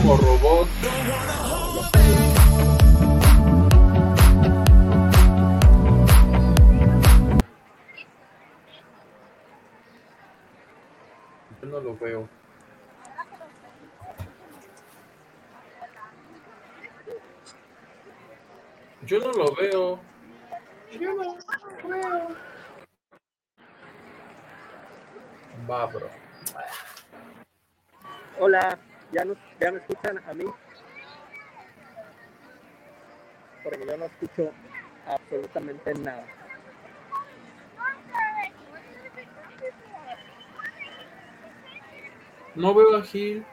como robot. Yo no lo veo. Yo no lo veo. Yo no lo veo. Va, bro. Hola, ¿ya, nos, ¿ya me escuchan a mí? Porque yo no escucho absolutamente nada. No veo a Gil.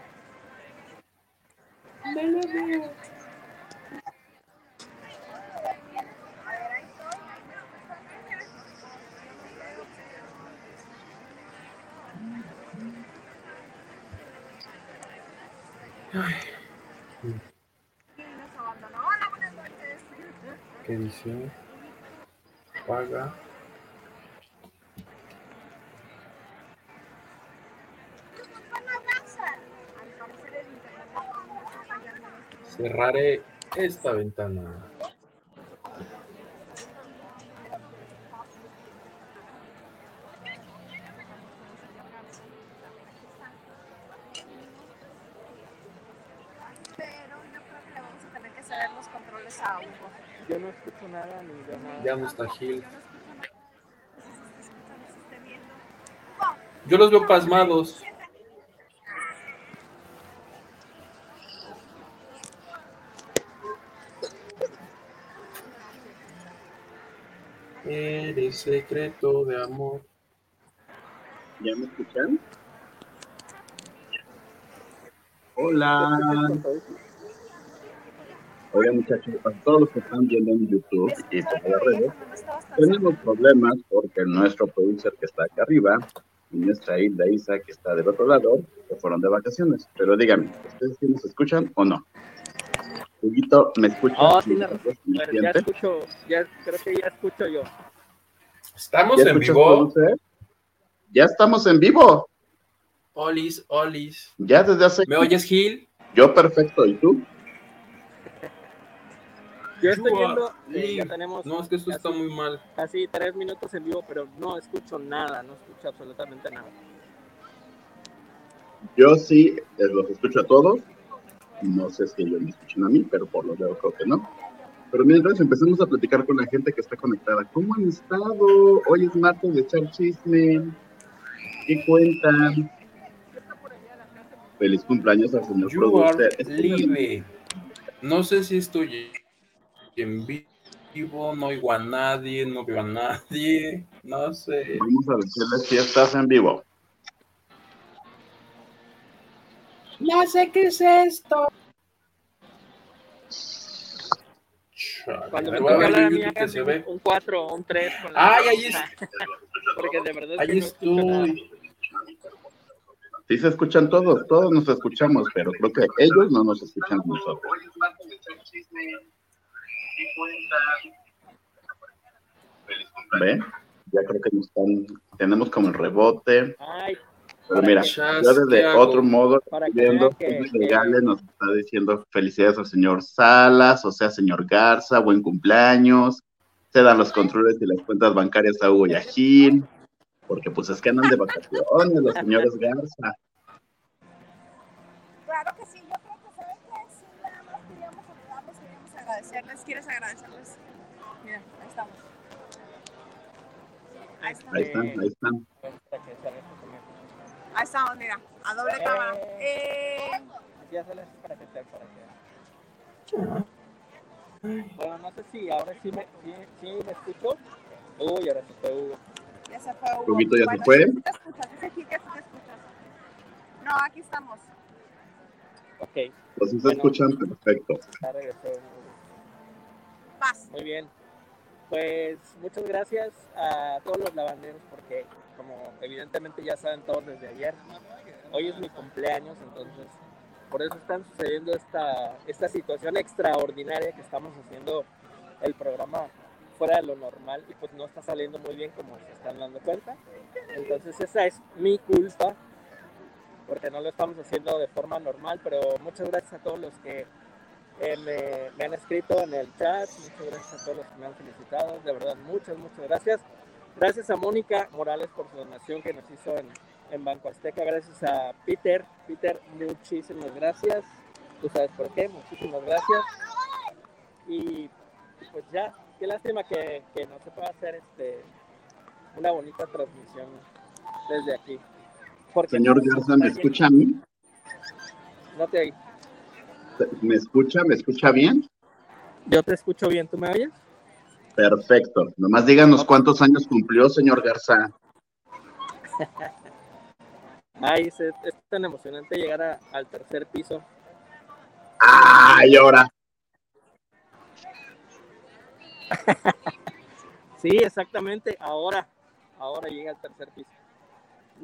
No lo veo. ¿Qué dice? Paga. Cerraré esta ventana. Pero yo creo que le vamos a tener que ceder los controles a Hugo. Yo no escucho nada ni veo nada. Ya no está Gil. Yo los veo pasmados. Eres secreto de amor. ¿Ya me escuchan? Hola. Oigan muchachos, a todos los que están viendo en YouTube y por las redes, No tenemos problemas porque nuestro producer que está acá arriba y nuestra Hilda Isa que está del otro lado se fueron de vacaciones. Pero díganme, ¿ustedes sí nos escuchan o no? Huguito, ¿me escuchas? Oh, sí, la- ¿Me Pero ya escucho, ya creo que ya escucho yo. Estamos ¿Ya en vivo. producer? Ya estamos en vivo. Olis, Olis. Ya desde hace... ¿Me oyes, Gil? Yo perfecto, ¿y tú? Yo estoy viendo, eh, ya tenemos No, es que esto está casi, muy mal. casi tres minutos en vivo, pero no escucho nada, no escucho absolutamente nada. Yo sí eh, los escucho a todos. No sé si ellos me escuchan a mí, pero por lo veo creo que no. Pero mientras empecemos a platicar con la gente que está conectada. ¿Cómo han estado? Hoy es martes de echar chisme. ¿Qué cuentan? Feliz cumpleaños al señor You producer. are Es que live. No sé si estoy en vivo, no oigo a nadie, no veo a nadie, no sé. Vamos a decirles si estás en vivo. No sé qué es esto. Cuando me me voy a toca ver hablar a en mí, YouTube que se háganme ve. un 4 o un 3 con la Ay, ahí pausa, Porque de verdad es que Ahí no estoy. Sí se escuchan todos, todos nos escuchamos, pero creo que ellos no nos escuchan a nosotros. ¿Ve? Ya creo que nos están, tenemos como el rebote. Ay, Pero mira, yo ¿qué desde otro modo, Para viendo que- legales nos está diciendo felicidades al señor Salas, o sea, señor Garza, buen cumpleaños. Se dan los controles y las cuentas bancarias a Hugo y a Gil, porque pues es que andan de vacaciones los señores Garza. Claro que sí, yo creo que saben que sí, nada más queríamos saludarlos, queríamos agradecerles. ¿Quieres agradecerles? Mira, ahí estamos. Ahí están, ahí están. se. Ahí estamos, mira, a doble Eh. cámara. Eh, Ya se les para que te para que. Bueno, no sé si ahora sí me, sí, sí me escucho. Uy, ahora sí fue Hugo. ya se fue Hugo. Huguito, ¿ya se Bueno, fue? sí te escuchas, dice aquí que sí te escuchas. No, aquí estamos. Ok, Pues sí se Bueno. escuchan perfecto. ya regresó Hugo. Muy bien. Pues muchas gracias a todos los lavanderos porque como evidentemente ya saben todos desde ayer, hoy es mi cumpleaños, entonces por eso están sucediendo esta, esta situación extraordinaria que estamos haciendo el programa fuera de lo normal y pues no está saliendo muy bien como se están dando cuenta. Entonces esa es mi culpa porque no lo estamos haciendo de forma normal, pero muchas gracias a todos los que eh, me, me, han escrito en el chat, muchas gracias a todos los que me han felicitado, de verdad, muchas, muchas gracias. Gracias a Mónica Morales por su donación que nos hizo en, en Banco Azteca, gracias a Peter, Peter, muchísimas gracias, tú sabes por qué, muchísimas gracias. Y pues ya, qué lástima que, que no se pueda hacer este, una bonita transmisión desde aquí. Porque Señor Garza, ¿me escucha a mí? No te oí. ¿Me escucha? ¿Me escucha bien? Yo te escucho bien, ¿tú me oyes? Perfecto. Nomás díganos cuántos años cumplió, señor Garza. Ay, es, es, tan emocionante llegar a, al tercer piso. Ay, ahora. sí, exactamente, ahora, ahora llega al tercer piso.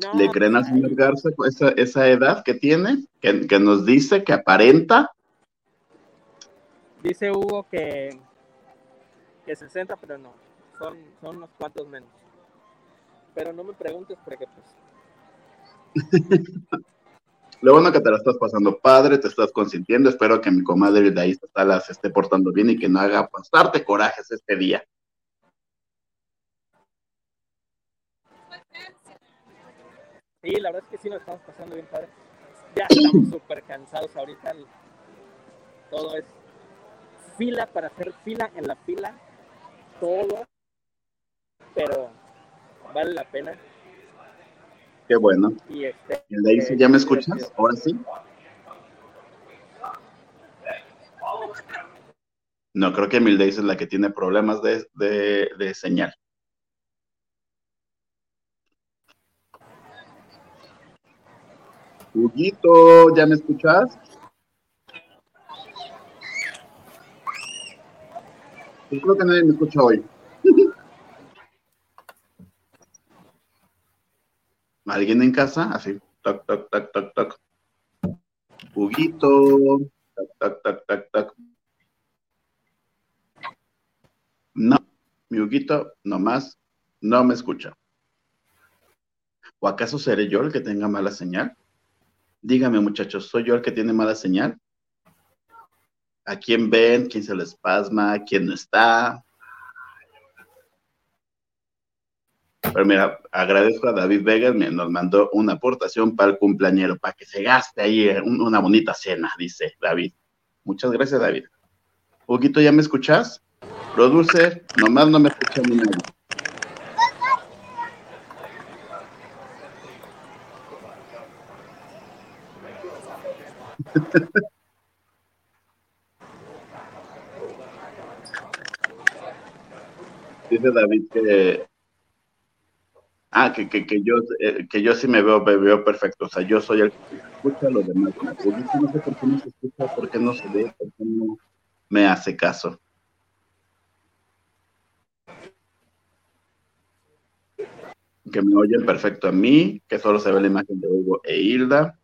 No, ¿Le creen al señor Garza esa, esa edad que tiene? Que, que, nos dice que aparenta. Dice Hugo que, que 60, pero no, son, son unos cuantos menos. Pero no me preguntes porque pues... Lo bueno que te la estás pasando padre, te estás consintiendo. Espero que mi comadre de ahí se esté portando bien y que no haga pasarte corajes este día. Sí, la verdad es que sí nos estamos pasando bien padre. Ya estamos súper cansados ahorita. Todo es fila para hacer fila en la fila. Todo. Pero vale la pena. Qué bueno. Y este, ¿Y de ahí sí, ya me escuchas? Ahora sí. No, creo que Mildays es la que tiene problemas de, de, de señal. Huguito, ¿ya me escuchas? Yo creo que nadie me escucha hoy. ¿Alguien en casa? Así, tac, tac, tac, tac, tac. Huguito, tac, tac, tac, tac, tac. No, mi Huguito nomás no me escucha. ¿O acaso seré yo el que tenga mala señal? Dígame, muchachos, ¿soy yo el que tiene mala señal? ¿A quién ven? ¿Quién se les pasma? ¿Quién no está? Pero mira, agradezco a David Vega, nos mandó una aportación para el cumpleañero, para que se gaste ahí una bonita cena, dice David. Muchas gracias, David. Huguito, ¿ya me escuchas? Producer, nomás no me escucha ni nadie. Dice David que ah que, que, que yo eh, que yo sí me veo me veo perfecto, o sea, yo soy el que escucha a los demás. no no se escucha, por qué no se ve, por qué no me hace caso. Que me oyen perfecto a mí, que solo se ve la imagen de Hugo e Hilda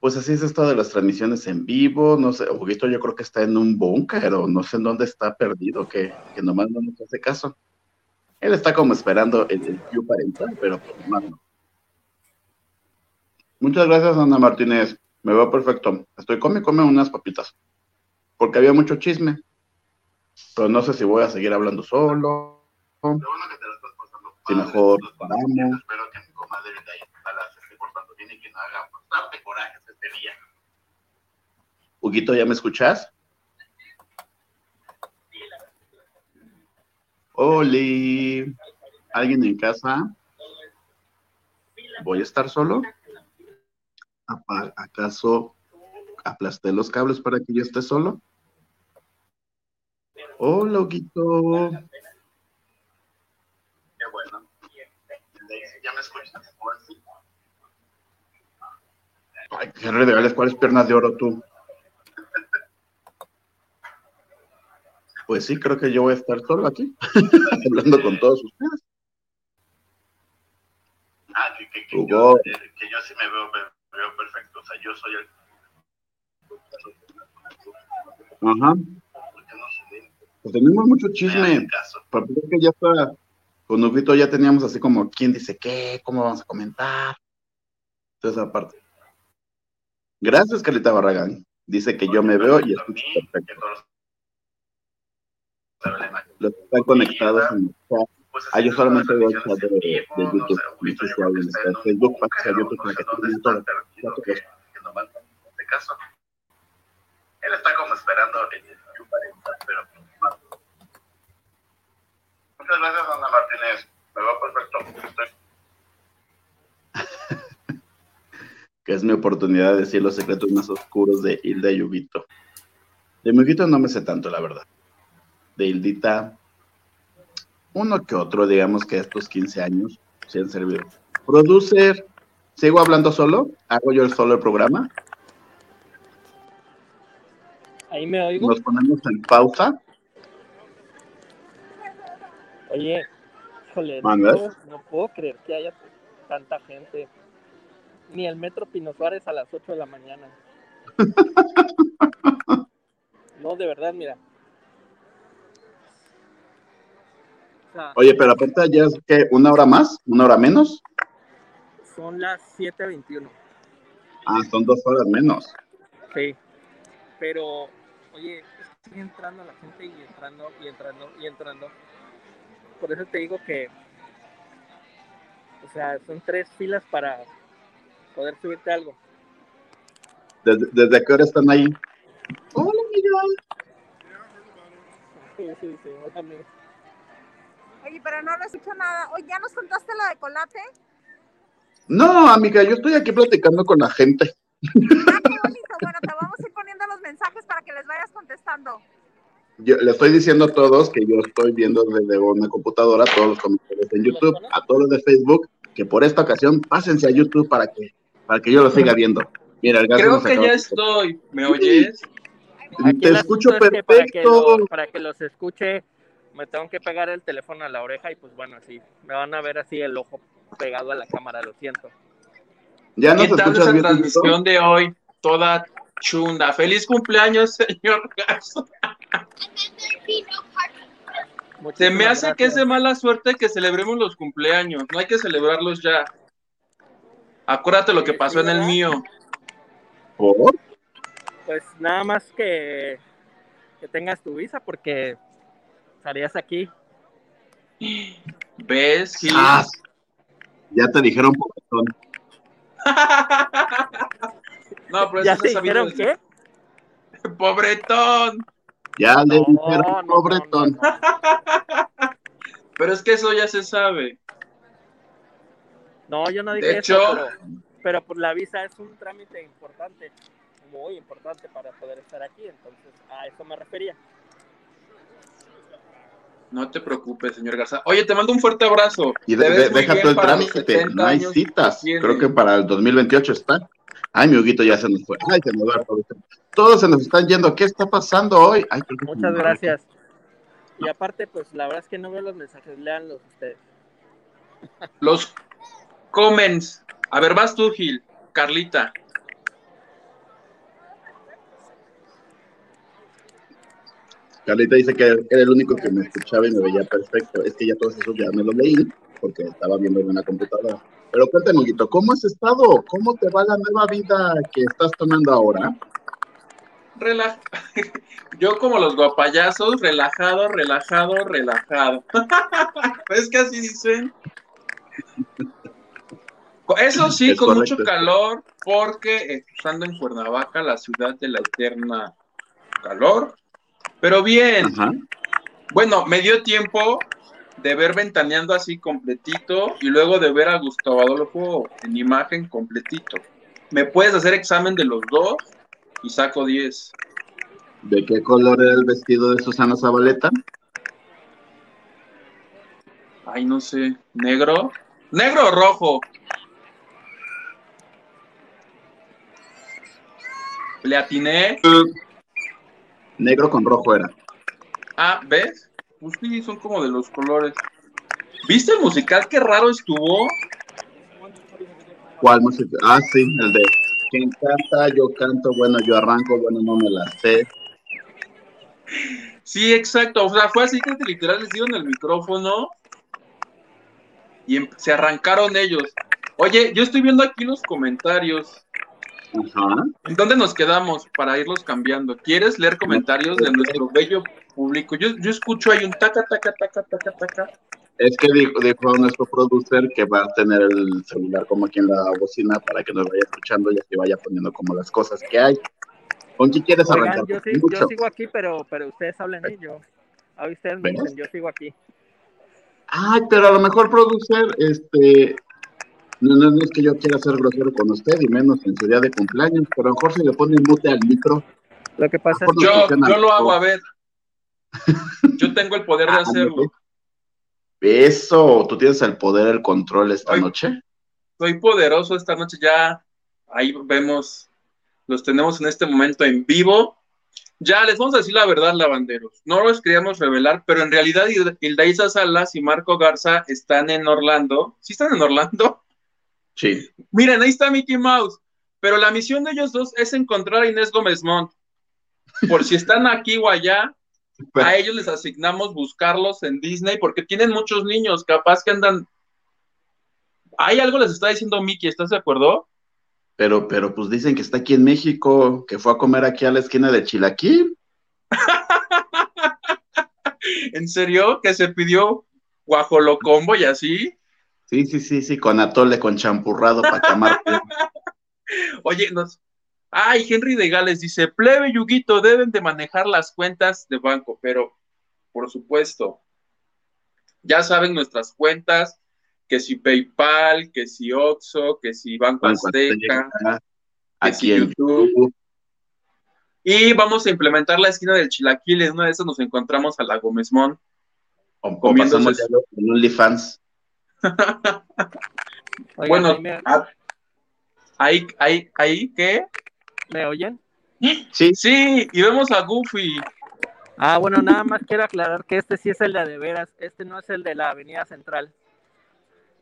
pues así es esto de las transmisiones en vivo, no sé, Huguito yo creo que está en un búnker o no sé en dónde está perdido, que, que nomás no nos hace caso. Él está como esperando el, el cue para entrar, pero pues más no. Muchas gracias, Ana Martínez. Me veo perfecto. Estoy come, come unas papitas. Porque había mucho chisme. Pero no sé si voy a seguir hablando solo. Si mejor paramos. Espero que mi comadre de ahí se esté portando bien y que no haga bastante coraje este. Huguito, ¿ya me escuchas? Oli, ¿alguien en casa? ¿Voy a estar solo? ¿Acaso aplasté los cables para que yo esté solo? Hola, Huguito. Qué bueno. ¿Ya me escuchas? Ay, Henry de Gales, ¿cuáles piernas de oro tú? Pues sí, creo que yo voy a estar solo aquí, hablando con todos ustedes. Ah, que, que, que, yo, que, yo, sí me veo, me veo, perfecto. O sea, yo soy el. Ajá. Pues tenemos mucho chisme. Porque que ya está. Con Huguito ya teníamos así como, ¿quién dice qué? ¿Cómo vamos a comentar? Entonces, aparte. Gracias, Carlita Barragán. Dice que yo me veo y escucho perfecto. Los que están conectados en el chat. Ah, yo solamente veo el chat de, de YouTube. No sé si alguien está en Facebook, para que YouTube, para que tengan todo. Él está como esperando pero Muchas gracias, Ana Martínez. Me va perfecto. Estoy que es mi oportunidad de decir los secretos más oscuros de Hilda y Ubito. De Mugito no me sé tanto, la verdad. De Hildita, uno que otro, digamos que estos 15 años se han servido. Producer, ¿sigo hablando solo? ¿Hago yo el solo el programa? Ahí me oigo. ¿Nos ponemos en pausa? Oye, híjole, no puedo creer que haya tanta gente. Ni el metro Pino Suárez a las 8 de la mañana. No, de verdad, mira. O sea, Oye, pero aparte ya es que una hora más, una hora menos. son las 7.21. Ah, son dos horas menos. Sí. Pero, oye, sigue entrando la gente y entrando y entrando y entrando. Por eso te digo que, o sea, son tres filas para poder subirte algo. ¿Desde, desde qué hora están ahí? Hola, amiga. Sí, sí, sí, hola, amigo. Oye, pero no lo escucho nada. Oye, ¿ya nos contaste la de Colate? No, amiga, yo estoy aquí platicando con la gente. Ah, qué bonito. Bueno, te vamos a ir poniendo los mensajes para que les vayas contestando. Yo le estoy diciendo a todos que yo estoy viendo desde una computadora todos los comentarios en YouTube, a todos los de Facebook, que por esta ocasión pásense a YouTube para que, para que yo lo siga viendo. Mira, el Creo que ya estoy. ¿Me oyes? Aquí Te escucho asunto es que para que, perfecto. lo- para que los escuche, me tengo que pegar el teléfono a la oreja y pues bueno, así, me van a ver así el ojo pegado a la cámara, lo siento. ¿Ya nos ¿Qué tal escuchas esa bien? transmisión de hoy? Toda chunda. ¡Feliz cumpleaños, señor Gaso! Se me hace que es de mala suerte que celebremos los cumpleaños. No hay que celebrarlos ya. Acuérdate lo que pasó en el mío. ¿Por? Pues nada más que, que tengas tu visa porque estarías aquí. ¿Ves? Gil? Ah, ya te dijeron pobretón. no, pero ¿Ya eso te dijeron qué? ¡Pobretón! Ya le No, dijeron no, no, pobretón. no, no. Pero es que eso ya se sabe. No, yo no dije De eso, hecho- pero, pero pues la visa es un trámite importante, muy importante para poder estar aquí, entonces a eso me refería. No te preocupes, señor Garza. Oye, te mando un fuerte abrazo. Y de, de- deja todo el trámite, 70 no hay citas. Creo que para el 2028 está. Ay, mi Huguito ya se nos fue. Ay, se nos va todo. Todos se nos están yendo. ¿Qué está pasando hoy? Ay, Muchas gracias. Y aparte, pues la verdad es que no veo los mensajes, leanlos ustedes. Los comments. A ver, vas tú, Gil. Carlita. Carlita dice que era el único que me escuchaba y me veía perfecto. Es que ya todos esos ya me los leí porque estaba viendo en una computadora. Pero cuéntame, Huguito, ¿cómo has estado? ¿Cómo te va la nueva vida que estás tomando ahora? Relaja. Yo como los guapayazos, relajado, relajado, relajado. ¿Es que así dicen? Eso sí, Es con correcto. mucho calor, porque estando en Cuernavaca, la ciudad de la eterna calor. Pero bien, Ajá. bueno, me dio tiempo de ver ventaneando así completito y luego de ver a Gustavo Adolfo en imagen completito. ¿Me puedes hacer examen de los dos? Y saco 10. ¿De qué color era el vestido de Susana Zabaleta? Ay, no sé. ¿Negro? ¿Negro o rojo? ¿Le atiné? Negro con rojo era. Ah, ¿ves? Pues sí, son como de los colores. ¿Viste el musical? Qué raro estuvo. ¿Cuál música? Ah, sí, el de quien canta, yo canto, bueno, yo arranco, bueno, no me la sé. Sí, exacto. O sea, fue así que literal les dieron el micrófono y em- se arrancaron ellos. Oye, yo estoy viendo aquí los comentarios. Ajá. ¿En dónde nos quedamos para irlos cambiando? ¿Quieres leer comentarios de nuestro bello público? Yo, yo escucho ahí un taca, taca, taca, taca, taca. Es que dijo, dijo nuestro producer que va a tener el celular como aquí en la bocina para que nos vaya escuchando y así vaya poniendo como las cosas que hay. ¿Con qué quieres Oigan, arrancar? yo, sí- yo sigo aquí, pero, pero ustedes hablen y yo. Ahí ustedes me dicen, yo sigo aquí. Ay, pero a lo mejor producer, este, no, no, no es que yo quiera ser grosero con usted y menos en su día de cumpleaños, pero a lo mejor si le pone mute al micro, Lo que pasa es que Yo, yo lo hago, a ver. Yo tengo el poder de Ah, hacerlo. eso, tú tienes el poder, el control esta noche. Soy poderoso esta noche, ya ahí vemos, los tenemos en este momento en vivo. Ya les vamos a decir la verdad, lavanderos. No los queríamos revelar, pero en realidad Hildaísa Salas y Marco Garza están en Orlando. ¿Sí están en Orlando? Sí. Miren, ahí está Mickey Mouse. Pero la misión de ellos dos es encontrar a Inés Gómez Montt. Por si están aquí o allá, a ellos les asignamos buscarlos en Disney porque tienen muchos niños, capaz que andan. Hay algo les está diciendo Mickey, ¿estás de acuerdo? Pero, pero pues dicen que está aquí en México, que fue a comer aquí a la esquina de Chilaquil. ¿En serio? ¿Que se pidió guajolocombo y así? Sí, sí, sí, sí, con atole, con champurrado para camar. Oye, nos. Ay, Henry de Gales dice: Plebe Yuguito, deben de manejar las cuentas de banco, pero por supuesto, ya saben nuestras cuentas, que si PayPal, que si Oxxo, que si Banco Banco Azteca, Azteca, que Aquí si en YouTube. YouTube. Y vamos a implementar la esquina del Chilaquil. En una de esas nos encontramos a la Gómez Mon. O, o Comiéndose pasamos ya lo- en OnlyFans. Oigan, bueno, ¿ahí me, ah, ahí, ahí, ahí, ¿qué? ¿me oyen? Sí, Sí, y vemos a Goofy. Ah, bueno, nada más quiero aclarar que este sí es el de de veras, este no es el de la Avenida Central.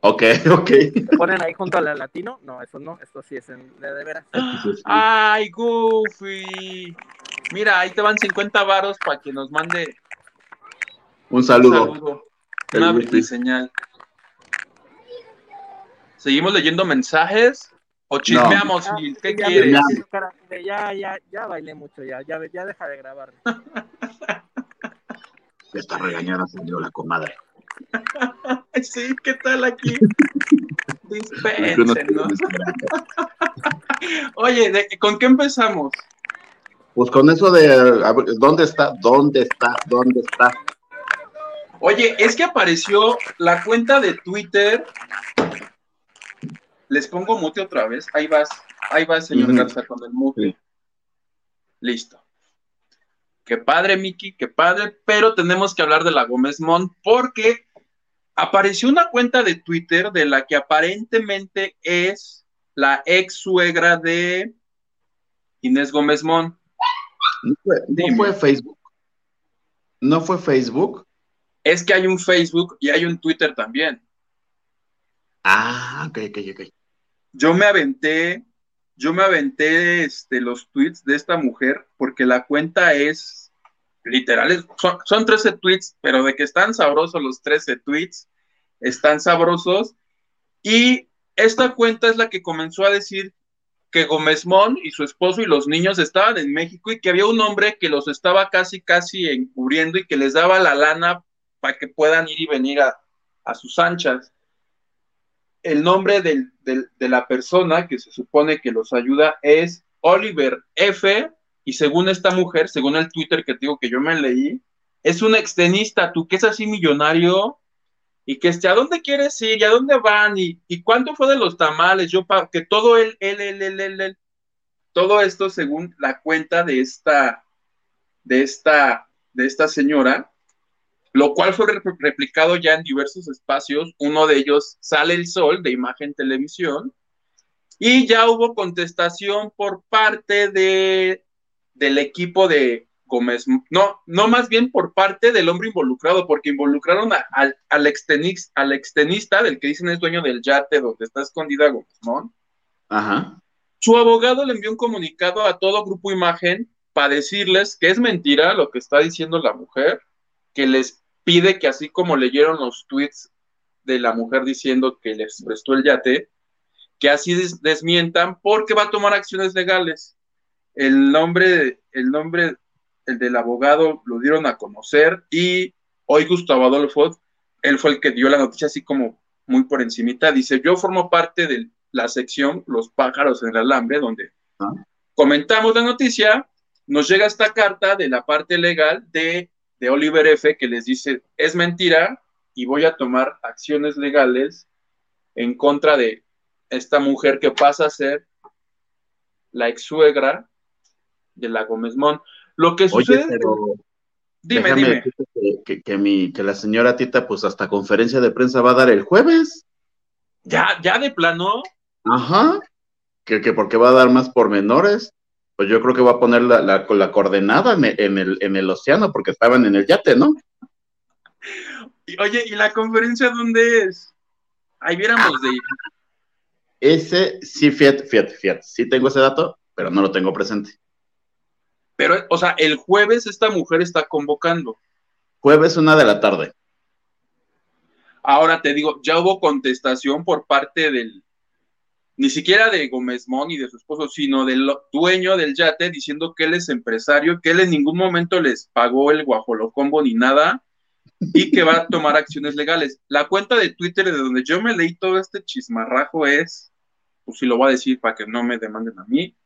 ok, ok. ¿Se ponen ahí junto a la Latino? No, eso no, esto sí es el de de veras. ¡Ay, Goofy! Mira, ahí te van 50 varos para que nos mande Un un saludo. saludo. El Una señal. ¿Seguimos leyendo mensajes? ¿O chismeamos? Ah, Gil? ¿Qué ya, quieres? ya, ya, ya, bailé mucho, ya, ya, ya deja de grabar. Ya está regañada, salió la comadre. Sí, ¿qué tal aquí? Dispensen, ¿no? que- Oye, ¿de- ¿con qué empezamos? Pues con eso de, a ver, ¿dónde está? ¿Dónde está? ¿Dónde está? Oye, es que apareció la cuenta de Twitter. Les pongo mute otra vez. Ahí vas, ahí vas, señor Ujú. Garza, con el mute. Sí. Listo. Qué padre, Miki, qué padre, pero tenemos que hablar de la Gómez Mont porque apareció una cuenta de Twitter de la que aparentemente es la ex suegra de Inés Gómez Mont. ¿No fue, no fue Facebook? ¿No fue Facebook? Es que hay un Facebook y hay un Twitter también. Ah, ok, ok, ok. Yo me aventé, yo me aventé este, los tweets de esta mujer porque la cuenta es literal, es- son, son 13 tweets, pero de que están sabrosos los 13 tweets, están sabrosos. Y esta cuenta es la que comenzó a decir que Gómez Mon y su esposo y los niños estaban en México y que había un hombre que los estaba casi, casi encubriendo y que les daba la lana para que puedan ir y venir a sus anchas el nombre de la persona que se supone que los ayuda es Oliver F. Y según esta mujer, según el Twitter que digo que yo me leí, es un extenista, tú que es así millonario y que este, ¿a dónde quieres ir? ¿Y a dónde van? ¿Y, cuánto fue de los tamales? Yo, para que todo él, él, él, él, todo esto según la cuenta de esta, de esta, de esta señora, lo cual fue rep- replicado ya en diversos espacios. Uno de ellos sale el sol de imagen televisión y ya hubo contestación por parte de, del equipo de Gómez, no, no más bien por parte del hombre involucrado, porque involucraron a- al, al, extenis- al extenista del que dicen es dueño del yate donde está escondida Gómez, ¿no? Ajá. Su abogado le envió un comunicado a todo Grupo Imagen para decirles que es mentira lo que está diciendo la mujer, que les pide que así como leyeron los tweets de la mujer diciendo que les prestó el yate, que así des- desmientan porque va a tomar acciones legales. El nombre, el nombre, el del abogado lo dieron a conocer y hoy Gustavo Adolfo, él fue el que dio la noticia así como muy por encimita, dice, yo formo parte de la sección Los pájaros en el alambre, donde Ah. comentamos la noticia, nos llega esta carta de la parte legal de, de Oliver F. que les dice, es mentira y voy a tomar acciones legales en contra de esta mujer que pasa a ser la ex suegra de la Gómez Mon. Lo que Oye, sucede, pero dime, dime, que, que, que mi, que la señora Tita, pues hasta conferencia de prensa va a dar el jueves. ya, ya de plano, Ajá. Que, que porque va a dar más pormenores. Pues yo creo que va a poner la, la, la coordenada en el, en, el, en el océano porque estaban en el yate, ¿no? Oye, ¿y la conferencia dónde es? Ahí viéramos de. Ese sí, Fiat, Fiat, Fiat. Sí tengo ese dato, pero no lo tengo presente. Pero, o sea, el jueves esta mujer está convocando. Jueves, una de la tarde. Ahora te digo, ya hubo contestación por parte del, ni siquiera de Gómez Mon y de su esposo, sino del dueño del yate diciendo que él es empresario, que él en ningún momento les pagó el guajolocombo ni nada y que va a tomar acciones legales. La cuenta de Twitter de donde yo me leí todo este chismarrajo es, pues si lo voy a decir para que no me demanden a mí,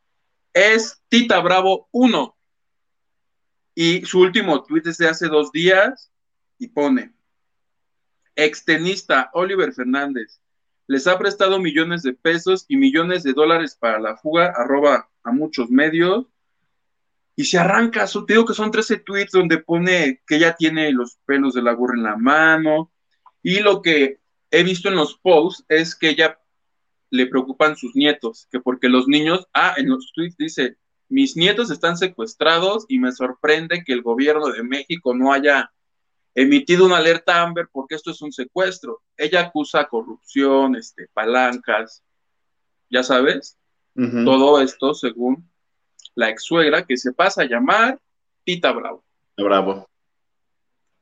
es Tita Bravo 1. Y su último tweet es de hace dos días y pone, extenista Oliver Fernández, les ha prestado millones de pesos y millones de dólares para la fuga, arroba a muchos medios, y se arranca, so, te digo que son 13 tweets donde pone que ella tiene los pelos de la burra en la mano, y lo que he visto en los posts es que ella le preocupan sus nietos, que porque los niños, ah, en los tweets dice, mis nietos están secuestrados y me sorprende que el gobierno de México no haya emitido una alerta Amber porque esto es un secuestro. Ella acusa corrupción, este, palancas, ya sabes, Uh -huh. todo esto según la ex suegra que se pasa a llamar Tita Bravo. Bravo.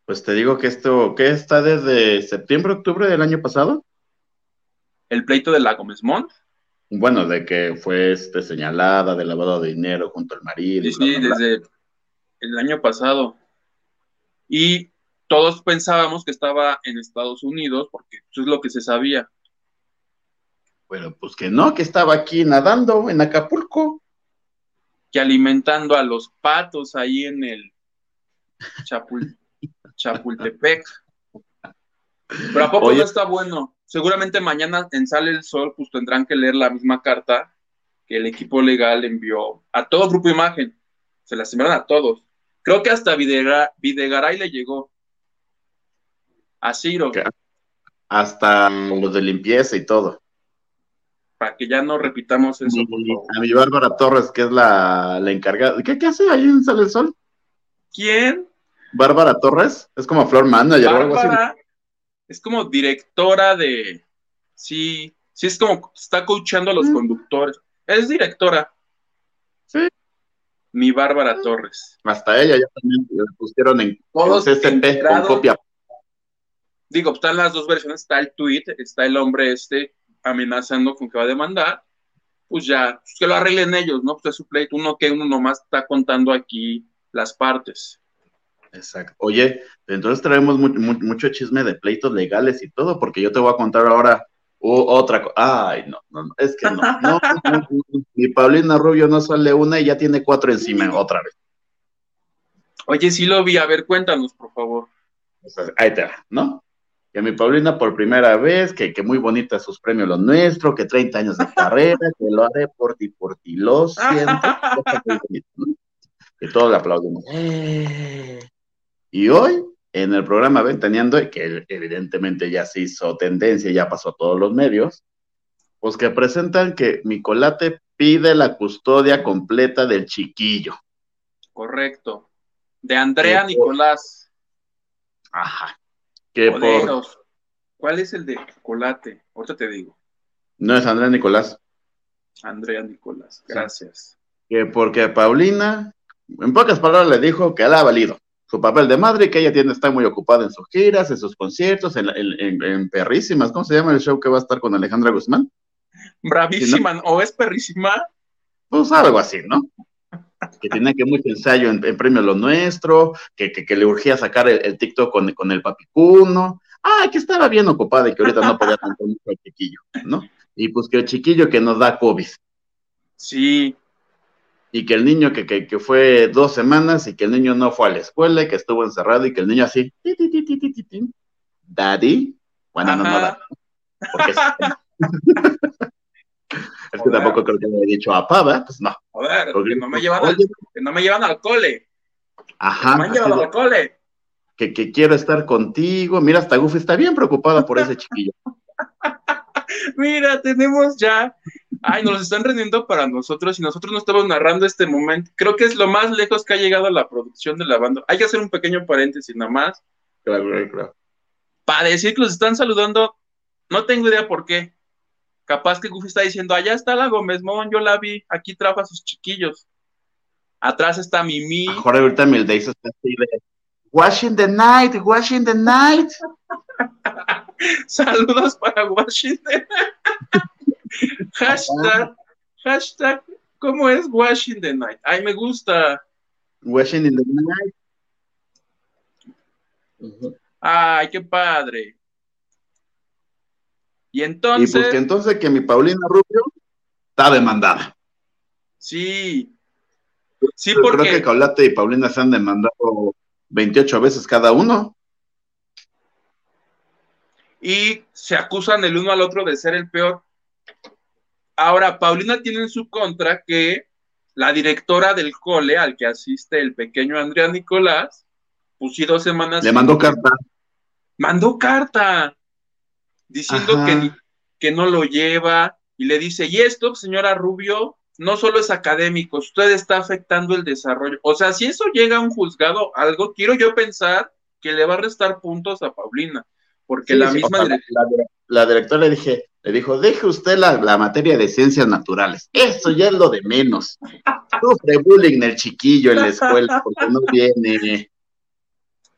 Pues te digo que esto, ¿qué está desde septiembre, octubre del año pasado? El pleito de la Gómez Mont. Bueno, de que fue este, señalada de lavado de dinero junto al marido. Sí, sí, bla, bla, desde el año pasado. Y todos pensábamos que estaba en Estados Unidos porque eso es lo que se sabía. Bueno, pues que no, que estaba aquí nadando en Acapulco. Que alimentando a los patos ahí en el Chapul Chapultepec. Pero a poco Oye. no está bueno. Seguramente mañana en Sale el Sol, pues tendrán que leer la misma carta que el equipo legal envió a todo Grupo Imagen. Se las enviaron a todos. Creo que hasta Videgaray, Videgaray le llegó. A Ciro. Hasta los de limpieza y todo. Para que ya no repitamos eso. Mi, a mi Bárbara Torres, que es la, la encargada. ¿Qué, ¿Qué, hace ahí en Sale el Sol? ¿Quién? Bárbara Torres. Es como Flor Manager Bárbara, o algo así. Es como directora de. Sí, sí, es como está coachando a los mm. conductores. Es directora. Sí. Mi Bárbara Torres. Hasta ella ya también la pusieron en Todos CCP con copia. Digo, están las dos versiones, está el tweet, está el hombre este amenazando con que va a demandar, pues ya, pues que lo arreglen ellos, ¿no? Pues es su pleito, uno que uno nomás está contando aquí las partes. Exacto. Oye, entonces traemos mu mu mucho chisme de pleitos legales y todo, porque yo te voy a contar ahora uh, otra cosa. Ay, no, no, no, es que no. no, no mi Paulina Rubio no sale una y ya tiene cuatro encima otra vez. Oye, sí lo vi, a ver, cuéntanos, por favor. Ahí te va, ¿no? Que mi Paulina por primera vez, que, que muy bonita sus premios lo nuestro, que 30 años de carrera, que lo haré por ti, por ti, lo siento. Que todos le aplaudimos. Y hoy, en el programa Ventaneando, que evidentemente ya se hizo tendencia, ya pasó a todos los medios, pues que presentan que Micolate pide la custodia completa del chiquillo. Correcto. De Andrea Nicolás. Ajá. Que por... ¿Cuál es el de Nicolate? Ahorita te digo. No es Andrea Nicolás. Andrea Nicolás, gracias. Que porque Paulina, en pocas palabras, le dijo que le ha valido su papel de madre, que ella tiene, está muy ocupada en sus giras, en sus conciertos, en, en, en, en, Perrísimas, ¿cómo se llama el show que va a estar con Alejandra Guzmán? Bravísima, o es perrísima. Pues algo así, ¿no? Que tenía que mucho ensayo en, en Premio Lo Nuestro, que, que, que le urgía sacar el, el TikTok con, con el papicuno. Ah, que estaba bien ocupada y que ahorita no podía cantar mucho al chiquillo, ¿no? Y pues que el chiquillo que nos da COVID. Sí, y que el niño que, que, que, fue dos semanas y que el niño no fue a la escuela y que estuvo encerrado y que el niño así, ti, daddy, bueno, no, no, no, porque es, que tampoco creo que le haya dicho a Pava, pues no. a ver, Porque, que no me llevan al, que no me llevan al cole. Ajá, me han llevado al cole. que, que quiero estar contigo, mira, hasta Goofy está bien preocupada por ese chiquillo. Mira, tenemos ya. Ay, nos están rendiendo para nosotros y nosotros no estamos narrando este momento. Creo que es lo más lejos que ha llegado la producción de la banda. Hay que hacer un pequeño paréntesis nada más. Claro, claro, claro. Para decir que los están saludando, no tengo idea por qué. Capaz que Goofy está diciendo, allá está la Gómez Mon, yo la vi, aquí trajo a sus chiquillos. Atrás está Mimi. Mejor ahorita Milday está así de, washing the night, washing the night. Saludos para Washington. hashtag, hashtag, ¿cómo es Washington Night? Ay, me gusta. Washing in the night. Ay, qué padre. Y Y entonces, pues que entonces que mi Paulina Rubio está demandada. sí, sí, Yo Creo que porque, Caulate y Paulina se han demandado 28 veces cada uno. y se acusan el uno al otro de ser el peor. Ahora, Paulina tiene en su contra que la directora del cole al que asiste el pequeño Andrea Nicolás, pues sí, dos semanas. Le mandó carta. mandó carta diciendo que, que no lo lleva y le dice, y esto, señora Rubio, no solo es académico, usted está afectando el desarrollo. O sea, si eso llega a un juzgado, algo, quiero yo pensar que le va a restar puntos a Paulina, porque Sí, la sí, misma ojalá. directora... la, la directora le dije, le dijo, deje usted la, la materia de ciencias naturales. Eso ya es lo de menos. Sufre bullying el chiquillo en la escuela porque no viene.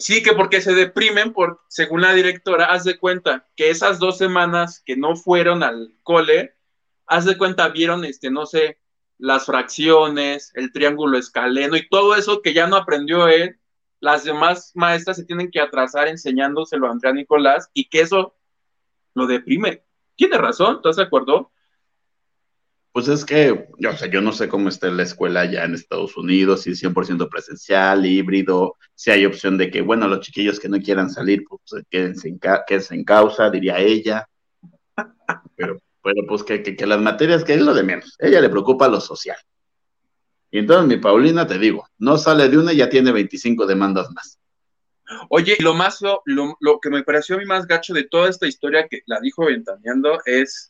Sí, que porque se deprimen, por, según la directora, haz de cuenta que esas dos semanas que no fueron al cole, haz de cuenta, vieron, este, no sé, las fracciones, el triángulo escaleno y todo eso que ya no aprendió él, las demás maestras se tienen que atrasar enseñándoselo a Andrea Nicolás y que eso lo deprime. Tiene razón, ¿estás de acuerdo? Pues es que, yo, o yo no sé cómo está la escuela ya en Estados Unidos, si es 100% presencial, híbrido, si hay opción de que, bueno, los chiquillos que no quieran salir, pues quédense en, ca causa, diría ella. Pero, pero pues que, que, que, las materias, que es lo de menos. Ella le preocupa lo social. Y entonces mi Paulina, te digo, no sale de una y ya tiene 25 demandas más. Oye, lo más, lo, lo, que me pareció a mí más gacho de toda esta historia que la dijo Ventaneando es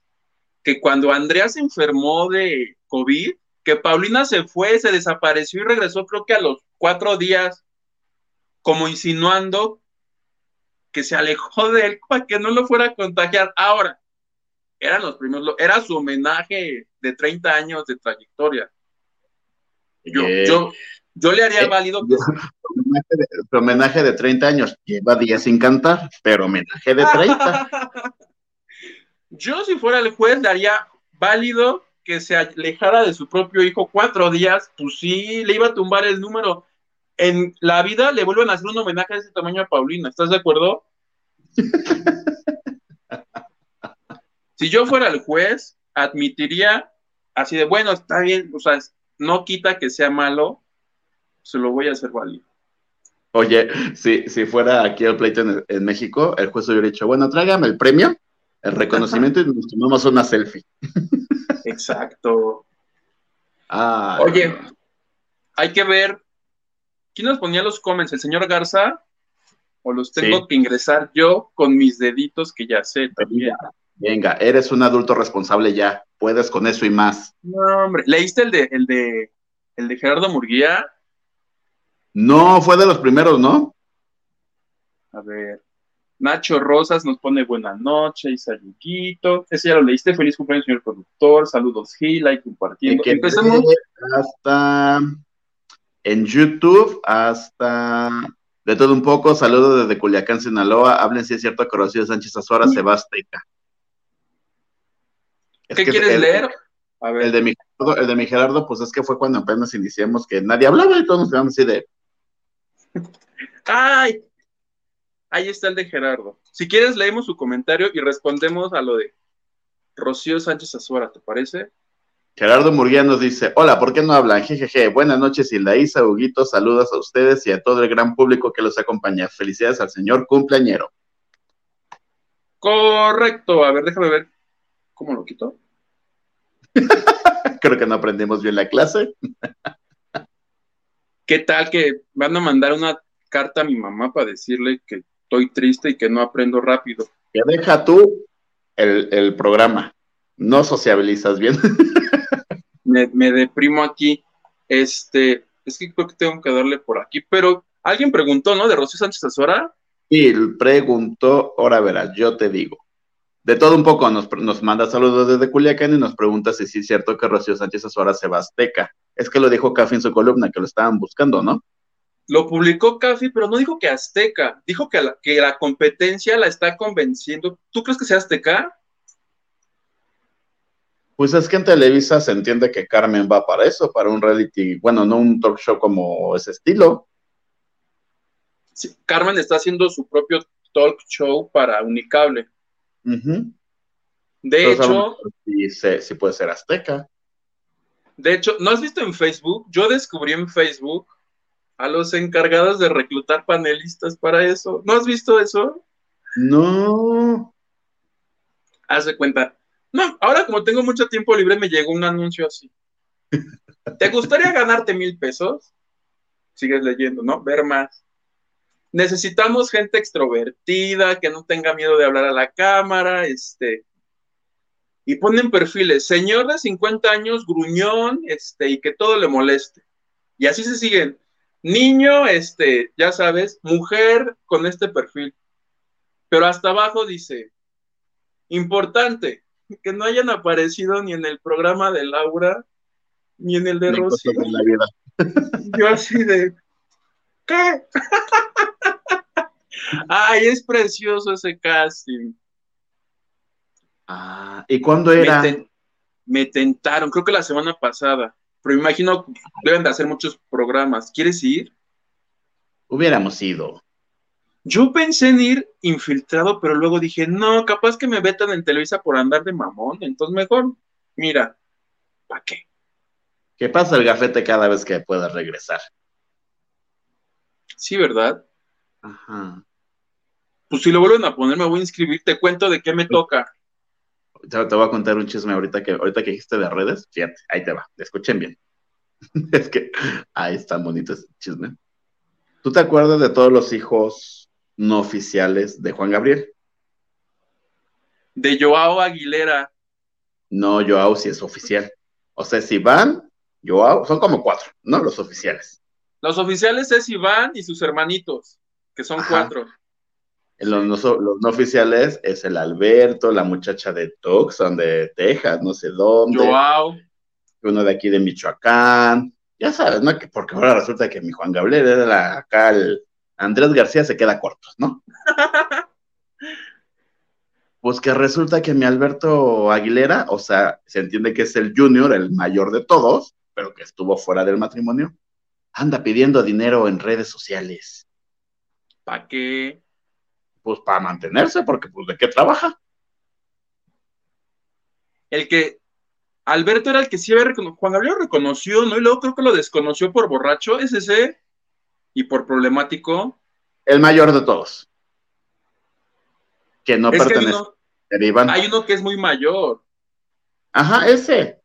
que cuando Andrea se enfermó de COVID, que Paulina se fue, se desapareció y regresó creo que a los cuatro días, como insinuando que se alejó de él para que no lo fuera a contagiar. Ahora, eran los primeros, era su homenaje de 30 años de trayectoria. Yo, eh, yo, yo le haría eh, válido que... Homenaje de, homenaje de 30 años, lleva días sin cantar, pero homenaje de 30. Yo, si fuera el juez, le haría válido que se alejara de su propio hijo cuatro días, pues sí, le iba a tumbar el número. En la vida le vuelven a hacer un homenaje de ese tamaño a Paulina, ¿estás de acuerdo? si yo fuera el juez, admitiría así de, bueno, está bien, o sea, no quita que sea malo, se lo voy a hacer válido. Oye, si, si fuera aquí el pleito en, en México, el juez hubiera dicho, bueno, tráigame el premio, el reconocimiento y nos tomamos una selfie. Exacto. Ah, Oye, no. hay que ver. ¿Quién nos ponía los comments? ¿El señor Garza? ¿O los tengo sí. que ingresar yo con mis deditos que ya sé también? Venga, eres un adulto responsable ya. Puedes con eso y más. No, hombre. ¿Leíste el de, el de, el de Gerardo Murguía? No, fue de los primeros, ¿no? A ver. Nacho Rosas nos pone buenas noches, Isayuquito. Ese ya lo leíste. Feliz cumpleaños, señor productor. Saludos, Gila, y compartiendo. Que Empezamos. Hasta en YouTube, hasta de todo un poco. Saludos desde Culiacán, Sinaloa. Hablen si es cierto Rocío Sánchez Azuara a. Es ¿Qué quieres el- leer? A ver. El de, mi el de mi Gerardo, pues es que fue cuando apenas iniciamos que nadie hablaba y todos nos quedamos así de, ¡Ay! Ahí está el de Gerardo. Si quieres, leemos su comentario y respondemos a lo de Rocío Sánchez Azuara, ¿te parece? Gerardo Murguía nos dice, hola, ¿por qué no hablan? Jejeje, buenas noches, Hilda Isa, Huguito, saludos a ustedes y a todo el gran público que los acompaña. Felicidades al señor cumpleañero. Correcto. A ver, déjame ver cómo lo quito. Creo que no aprendimos bien la clase. ¿Qué tal que van a mandar una carta a mi mamá para decirle que estoy triste y que no aprendo rápido? Que deja tú el, el programa. No sociabilizas bien. Me, me deprimo aquí. Este, es que creo que tengo que darle por aquí, pero alguien preguntó, ¿no? De Rocío Sánchez Azuara. Y preguntó, ahora verás, yo te digo. De todo un poco nos, nos manda saludos desde Culiacán y nos pregunta si sí es cierto que Rocío Sánchez Azuara se va a Azteca. Es que lo dijo Café en su columna, que lo estaban buscando, ¿no? Lo publicó Café, pero no dijo que Azteca. Dijo que la, que la competencia la está convenciendo. ¿Tú crees que sea Azteca? Pues es que en Televisa se entiende que Carmen va para eso, para un reality, bueno, no un talk show como ese estilo. Sí, Carmen está haciendo su propio talk show para Unicable. De Entonces, hecho, sí, sí puede ser Azteca. de hecho, ¿no has visto en Facebook? Yo descubrí en Facebook a los encargados de reclutar panelistas para eso. ¿No has visto eso? No. Haz de cuenta. No, ahora como tengo mucho tiempo libre me llegó un anuncio así. ¿Te gustaría ganarte mil pesos? Sigues leyendo, ¿no? Ver más. Necesitamos gente extrovertida, que no tenga miedo de hablar a la cámara, este. Y ponen perfiles, señor de 50 años, gruñón, este, y que todo le moleste. Y así se siguen. Niño, este, ya sabes, mujer con este perfil. Pero hasta abajo dice, importante, que no hayan aparecido ni en el programa de Laura, ni en el de Me la vida. Yo así de, ¿qué? Ay, es precioso ese casting. Ah, ¿y cuándo Me, era? ten- me tentaron, creo que la semana pasada, pero me imagino que deben de hacer muchos programas. ¿Quieres ir? Hubiéramos ido. Yo pensé en ir infiltrado, pero luego dije, no, capaz que me vetan en Televisa por andar de mamón, entonces mejor, mira, ¿para qué? Que pasa el gafete cada vez que pueda regresar. Sí, ¿verdad? Ajá. Pues si lo vuelven a poner, me voy a inscribir, te cuento de qué me toca. Te, te voy a contar un chisme ahorita que, ahorita que dijiste de redes. Fíjate, ahí te va. Escuchen bien. es que ahí está bonito ese chisme. ¿Tú te acuerdas de todos los hijos no oficiales de Juan Gabriel? De Joao Aguilera. No, Joao sí es oficial. O sea, si van, Joao, son como cuatro, ¿no? Los oficiales. Los oficiales es Iván y sus hermanitos, que son Ajá. cuatro. Los no, los no oficiales es el Alberto, la muchacha de Tucson, de Texas, no sé dónde. Joao. uno de aquí de Michoacán, ya sabes, ¿no? Que porque ahora resulta que mi Juan Gabriel era la- acá el Andrés García se queda corto, ¿no? Pues que resulta que mi Alberto Aguilera, o sea, se entiende que es el junior, el mayor de todos, pero que estuvo fuera del matrimonio, anda pidiendo dinero en redes sociales, ¿Para qué? Pues para mantenerse, porque pues de qué trabaja. El que Alberto era el que sí había reconocido, Juan Gabriel lo reconoció, ¿no? Y luego creo que lo desconoció por borracho, es ese, y por problemático. El mayor de todos. Que no es que hay pertenece uno, hay uno que es muy mayor. Ajá, ese.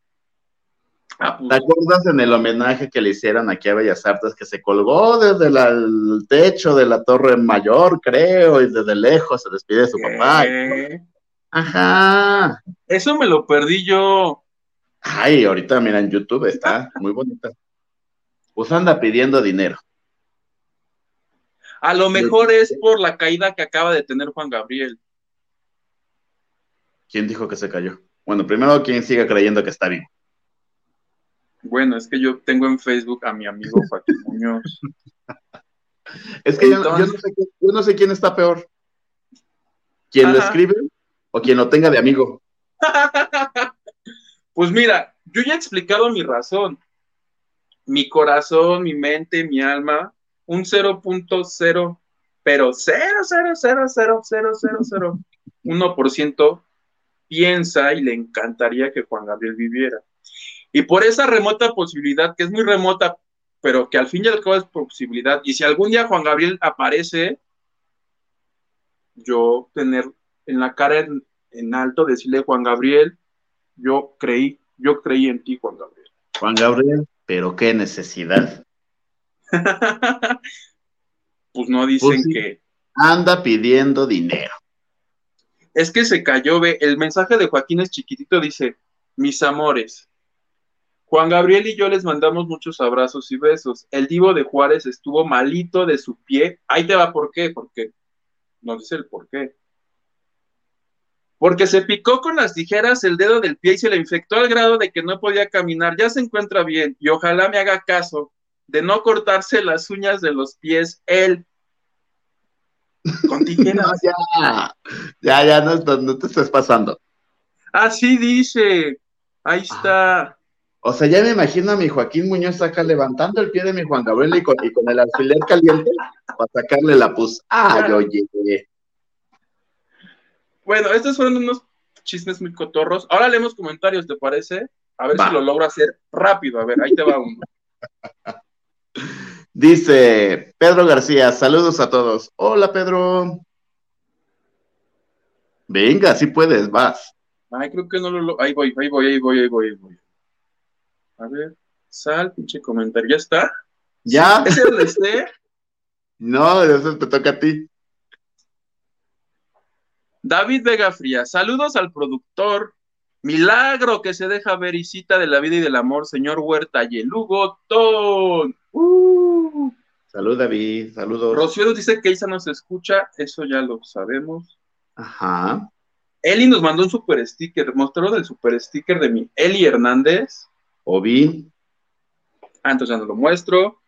Ah, pues, ¿Te acuerdas en el homenaje que le hicieron aquí a Bellas Artes que se colgó desde la- el techo de la Torre Mayor, creo, y desde lejos se despide de su papá? Ajá. Eso me lo perdí yo. Ay, ahorita mira en YouTube está muy bonita. Pues anda pidiendo dinero. A lo mejor es por la caída que acaba de tener Juan Gabriel. ¿Quién dijo que se cayó? Bueno, primero, ¿quién sigue creyendo que está vivo? Bueno, es que yo tengo en Facebook a mi amigo Joaquín Muñoz. Es que yo, no sé, qué- yo no sé quién está peor. ¿Quién lo escribe o quien lo tenga de amigo? Pues mira, yo ya he explicado mi razón. Mi corazón, mi mente, mi alma, un 0.0, pero 0.0000001% piensa y le encantaría que Juan Gabriel viviera. Y por esa remota posibilidad, que es muy remota, pero que al fin y al cabo es posibilidad, y si algún día Juan Gabriel aparece, yo tener en la cara en, en alto, decirle, Juan Gabriel, yo creí, yo creí en ti, Juan Gabriel. Juan Gabriel, pero qué necesidad. pues no dicen Pues sí. que. Anda pidiendo dinero. Es que se cayó, ve. El mensaje de Joaquín es chiquitito, dice: Mis amores. Juan Gabriel y yo les mandamos muchos abrazos y besos. El divo de Juárez estuvo malito de su pie. Ahí te va, ¿por qué? Porque no dice el por qué. Porque se picó con las tijeras el dedo del pie y se le infectó al grado de que no podía caminar. Ya se encuentra bien y ojalá me haga caso de no cortarse las uñas de los pies él. Con No, tijeras. ya, ya, ya, no, te estés pasando. Así dice. Ahí está. O sea, ya me imagino a mi Joaquín Muñoz acá levantando el pie de mi Juan Gabriel y con, y con el alfiler caliente para sacarle la pus. Ay, oye. Bueno, estos fueron unos chismes muy cotorros. Ahora leemos comentarios, ¿te parece? A ver Va. si lo logro hacer rápido. A ver, ahí te va uno. Dice Pedro García, saludos a todos. Hola, Pedro. Venga, si puedes, vas. Ay, creo que no lo lo- Ahí voy, ahí voy, ahí voy, ahí voy, ahí voy. A ver, sal, pinche comentario. ¿Ya está? ¿Ya? ¿Es el este? No, eso te toca a ti. David Vega Fría, saludos al productor. Milagro que se deja ver y cita de la vida y del amor, señor Huerta y el Hugo Ton. Uh. Salud, David, saludos. Rocío nos dice que Isa nos escucha, eso ya lo sabemos. Ajá. Eli nos mandó un super sticker, mostró del super sticker de mi Eli Hernández. Ovi, Ah, entonces ya no lo muestro.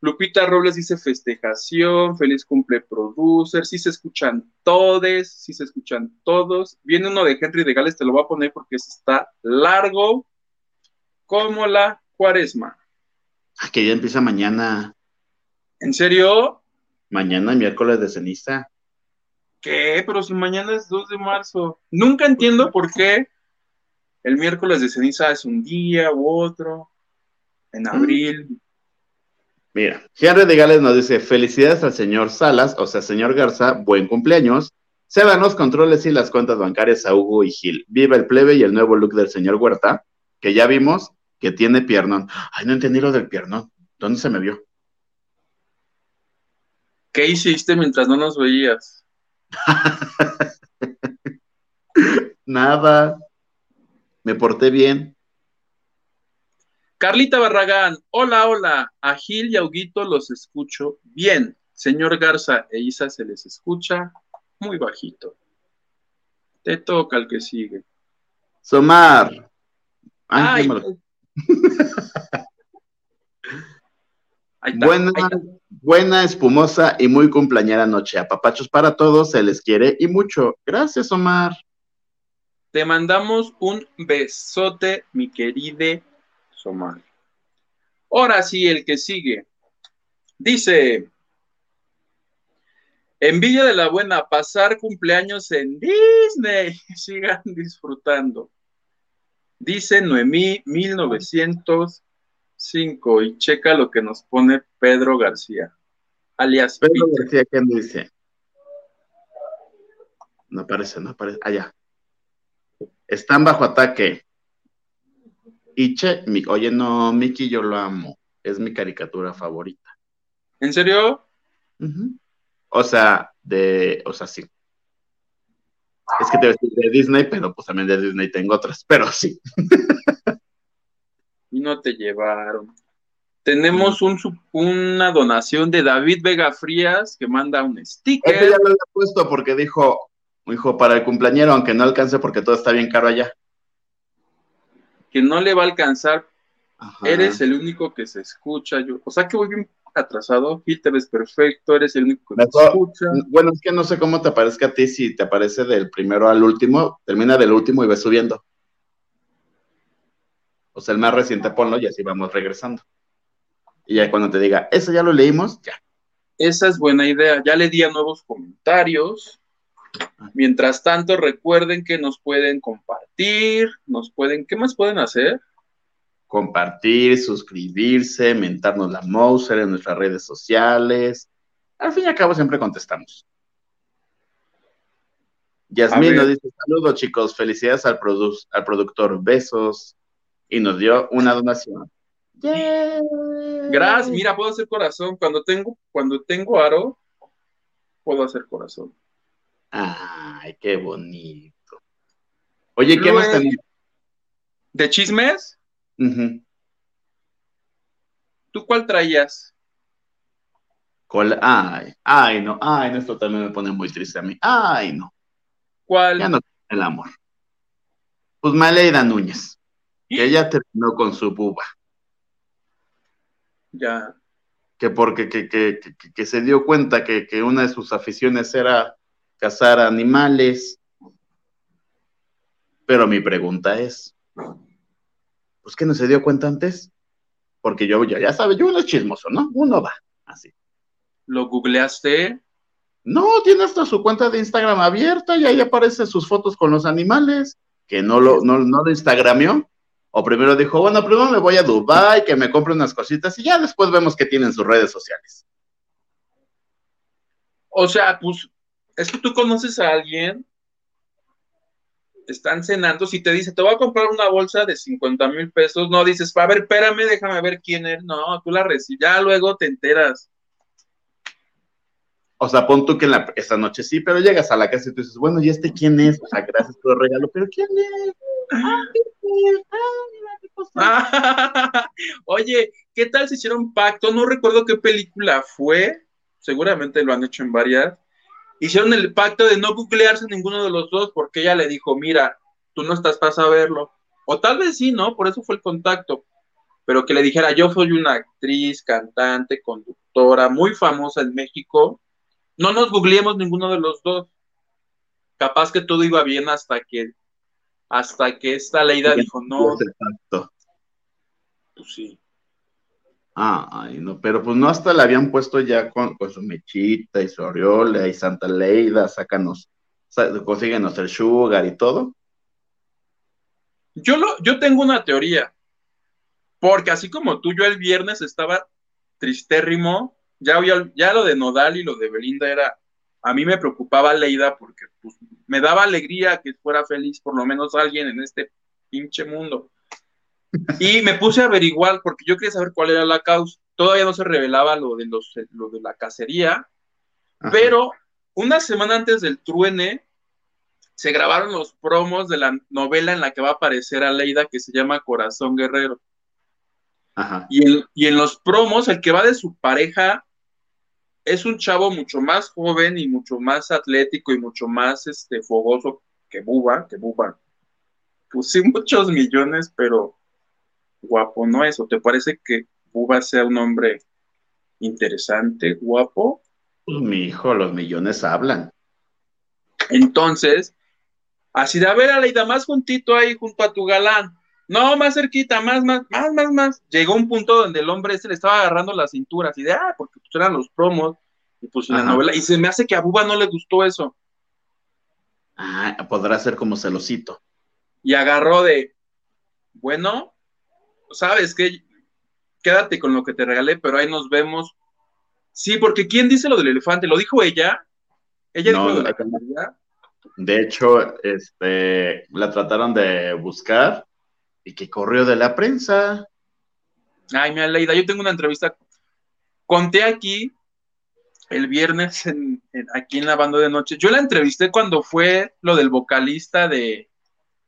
Lupita Robles dice festejación, feliz cumple producer, sí se escuchan todes, sí se escuchan todos. Viene uno de Henry de Gales, te lo voy a poner porque está largo como la cuaresma. ah, que ya empieza mañana. ¿En serio? Mañana, miércoles de ceniza. ¿Qué? Pero si mañana es 2 de marzo. Nunca entiendo por qué el miércoles de ceniza es un día u otro. En abril. Mira, Henry de Gales nos dice: Felicidades al señor Salas, o sea, señor Garza, buen cumpleaños. Se dan los controles y las cuentas bancarias a Hugo y Gil. Viva el plebe y el nuevo look del señor Huerta, que ya vimos que tiene piernón. Ay, no entendí lo del piernón. ¿Dónde se me vio? ¿Qué hiciste mientras no nos veías? Nada. Me porté bien. Carlita Barragán, hola, hola. A Gil y a Huguito los escucho bien. Señor Garza e Isa se les escucha muy bajito. Te toca el que sigue. Somar. Ay, Ay, está, Buena, buena, espumosa y muy cumpleañera noche. Apapachos para todos, se les quiere y mucho. Gracias, Omar. Te mandamos un besote, mi querida Somar. Ahora sí, el que sigue. Dice, envidia de la buena, pasar cumpleaños en Disney. Sigan disfrutando. Dice Noemí 1905 y checa lo que nos pone Pedro García, alias Pedro. García, ¿qué dice? No aparece, no aparece. Allá. Están bajo ataque. Mi, oye, no, Mickey, yo lo amo. Es mi caricatura favorita. ¿En serio? O sea, de, o sea, sí. Es que te voy a decir de Disney, pero pues también de Disney tengo otras, pero sí. y no te llevaron. Tenemos un, una donación de David Vega Frías que manda un Este sticker. ya lo había puesto porque dijo, dijo, para el cumpleañero, aunque no alcance porque todo está bien caro allá. que no le va a alcanzar. Ajá. Eres el único que se escucha. Yo, o sea que voy bien atrasado. Gil, te ves perfecto. Eres el único que me Mejor- escucha. Bueno, es que no sé cómo te aparezca a ti, si te aparece del primero al último, termina del último y ves subiendo. O sea, el más reciente ponlo y así vamos regresando. Y ya cuando te diga, eso ya lo leímos, ya. Esa es buena idea. Ya le di a nuevos comentarios. Mientras tanto, recuerden que nos pueden compartir, nos pueden, ¿qué más pueden hacer? Compartir, suscribirse, mentarnos la Mouser en nuestras redes sociales. Al fin y al cabo siempre contestamos. Yasmín nos dice, saludos chicos, felicidades al, al productor, besos. Y nos dio una donación. Gracias, mira, puedo hacer corazón. Cuando tengo, cuando tengo aro, puedo hacer corazón. Ay, qué bonito. Oye, ¿qué más tenés? ¿De chismes? ¿Tú cuál traías? Ay, ay, no, ay, no, esto también me pone muy triste a mí. Ay, no. ¿Cuál? Ya no el amor. Pues Maleida Núñez, que ella terminó con su buba. Ya. Que porque que, que, que, se dio cuenta que, que una de sus aficiones era cazar animales. Pero mi pregunta es, pues que no se dio cuenta antes, porque yo, ya, ya sabe, yo uno es chismoso, ¿no? Uno va, así. ¿Lo googleaste? No, tiene hasta su cuenta de Instagram abierta y ahí aparecen sus fotos con los animales, que no lo, no, no lo instagramió. O primero dijo, bueno, primero me voy a Dubai, que me compre unas cositas y ya después vemos que tienen sus redes sociales. O sea, pues, es que tú conoces a alguien, están cenando, si te dice, te voy a comprar una bolsa de 50 mil pesos, no dices, a ver, espérame, déjame ver quién es. No, tú la recibes, ya luego te enteras. O sea, pon tú que en la, esta noche sí, pero llegas a la casa y tú dices, bueno, ¿y este quién es? O sea, gracias por el regalo, pero ¿quién es? Oye, ¿qué tal si hicieron pacto? No recuerdo qué película fue, seguramente lo han hecho en varias. Hicieron el pacto de no googlearse ninguno de los dos porque ella le dijo, mira, tú no estás para saberlo. O tal vez sí, ¿no? Por eso fue el contacto. Pero que le dijera, yo soy una actriz, cantante, conductora, muy famosa en México. No nos googleemos ninguno de los dos. Capaz que todo iba bien hasta que hasta que esta Leida dijo, no. Pues sí. Ah, ay, no, pero pues no hasta la habían puesto ya con, su mechita y su aureola y Santa Leida, sácanos, consíguenos el sugar y todo. Yo, lo, yo tengo una teoría, porque así como tú, yo el viernes estaba tristérrimo, ya, ya lo de Nodal y lo de Belinda era, a mí me preocupaba Leida porque pues, me daba alegría que fuera feliz por lo menos alguien en este pinche mundo. Y me puse a averiguar porque yo quería saber cuál era la causa. Todavía no se revelaba lo de, los, lo de la cacería, pero una semana antes del truene se grabaron los promos de la novela en la que va a aparecer a Leida que se llama Corazón Guerrero. Y, en, y en los promos, el que va de su pareja es un chavo mucho más joven y mucho más atlético y mucho más este, fogoso que Buba, que Buba. Pues sí, muchos millones, pero guapo no es. ¿O te parece que Buba sea un hombre interesante, guapo? Pues mi hijo, los millones hablan. Entonces, así de a ver, Aleida, más juntito ahí junto a tu galán. No, más cerquita, más, más, más, más, más. Llegó un punto donde el hombre ese le estaba agarrando la cintura, así de, ah, porque pues eran los promos, y pues la novela, y se me hace que a Buba no le gustó eso. Ah, podrá ser como celosito. Y agarró de, bueno, sabes que quédate con lo que te regalé, pero ahí nos vemos. Sí, porque ¿quién dice lo del elefante? ¿Lo dijo ella? ¿Ella dijo lo de la De hecho, este, la trataron de buscar y que corrió de la prensa. Ay, mi Aleida, yo tengo una entrevista. Conté aquí el viernes aquí en la banda de noche. Yo la entrevisté cuando fue lo del vocalista de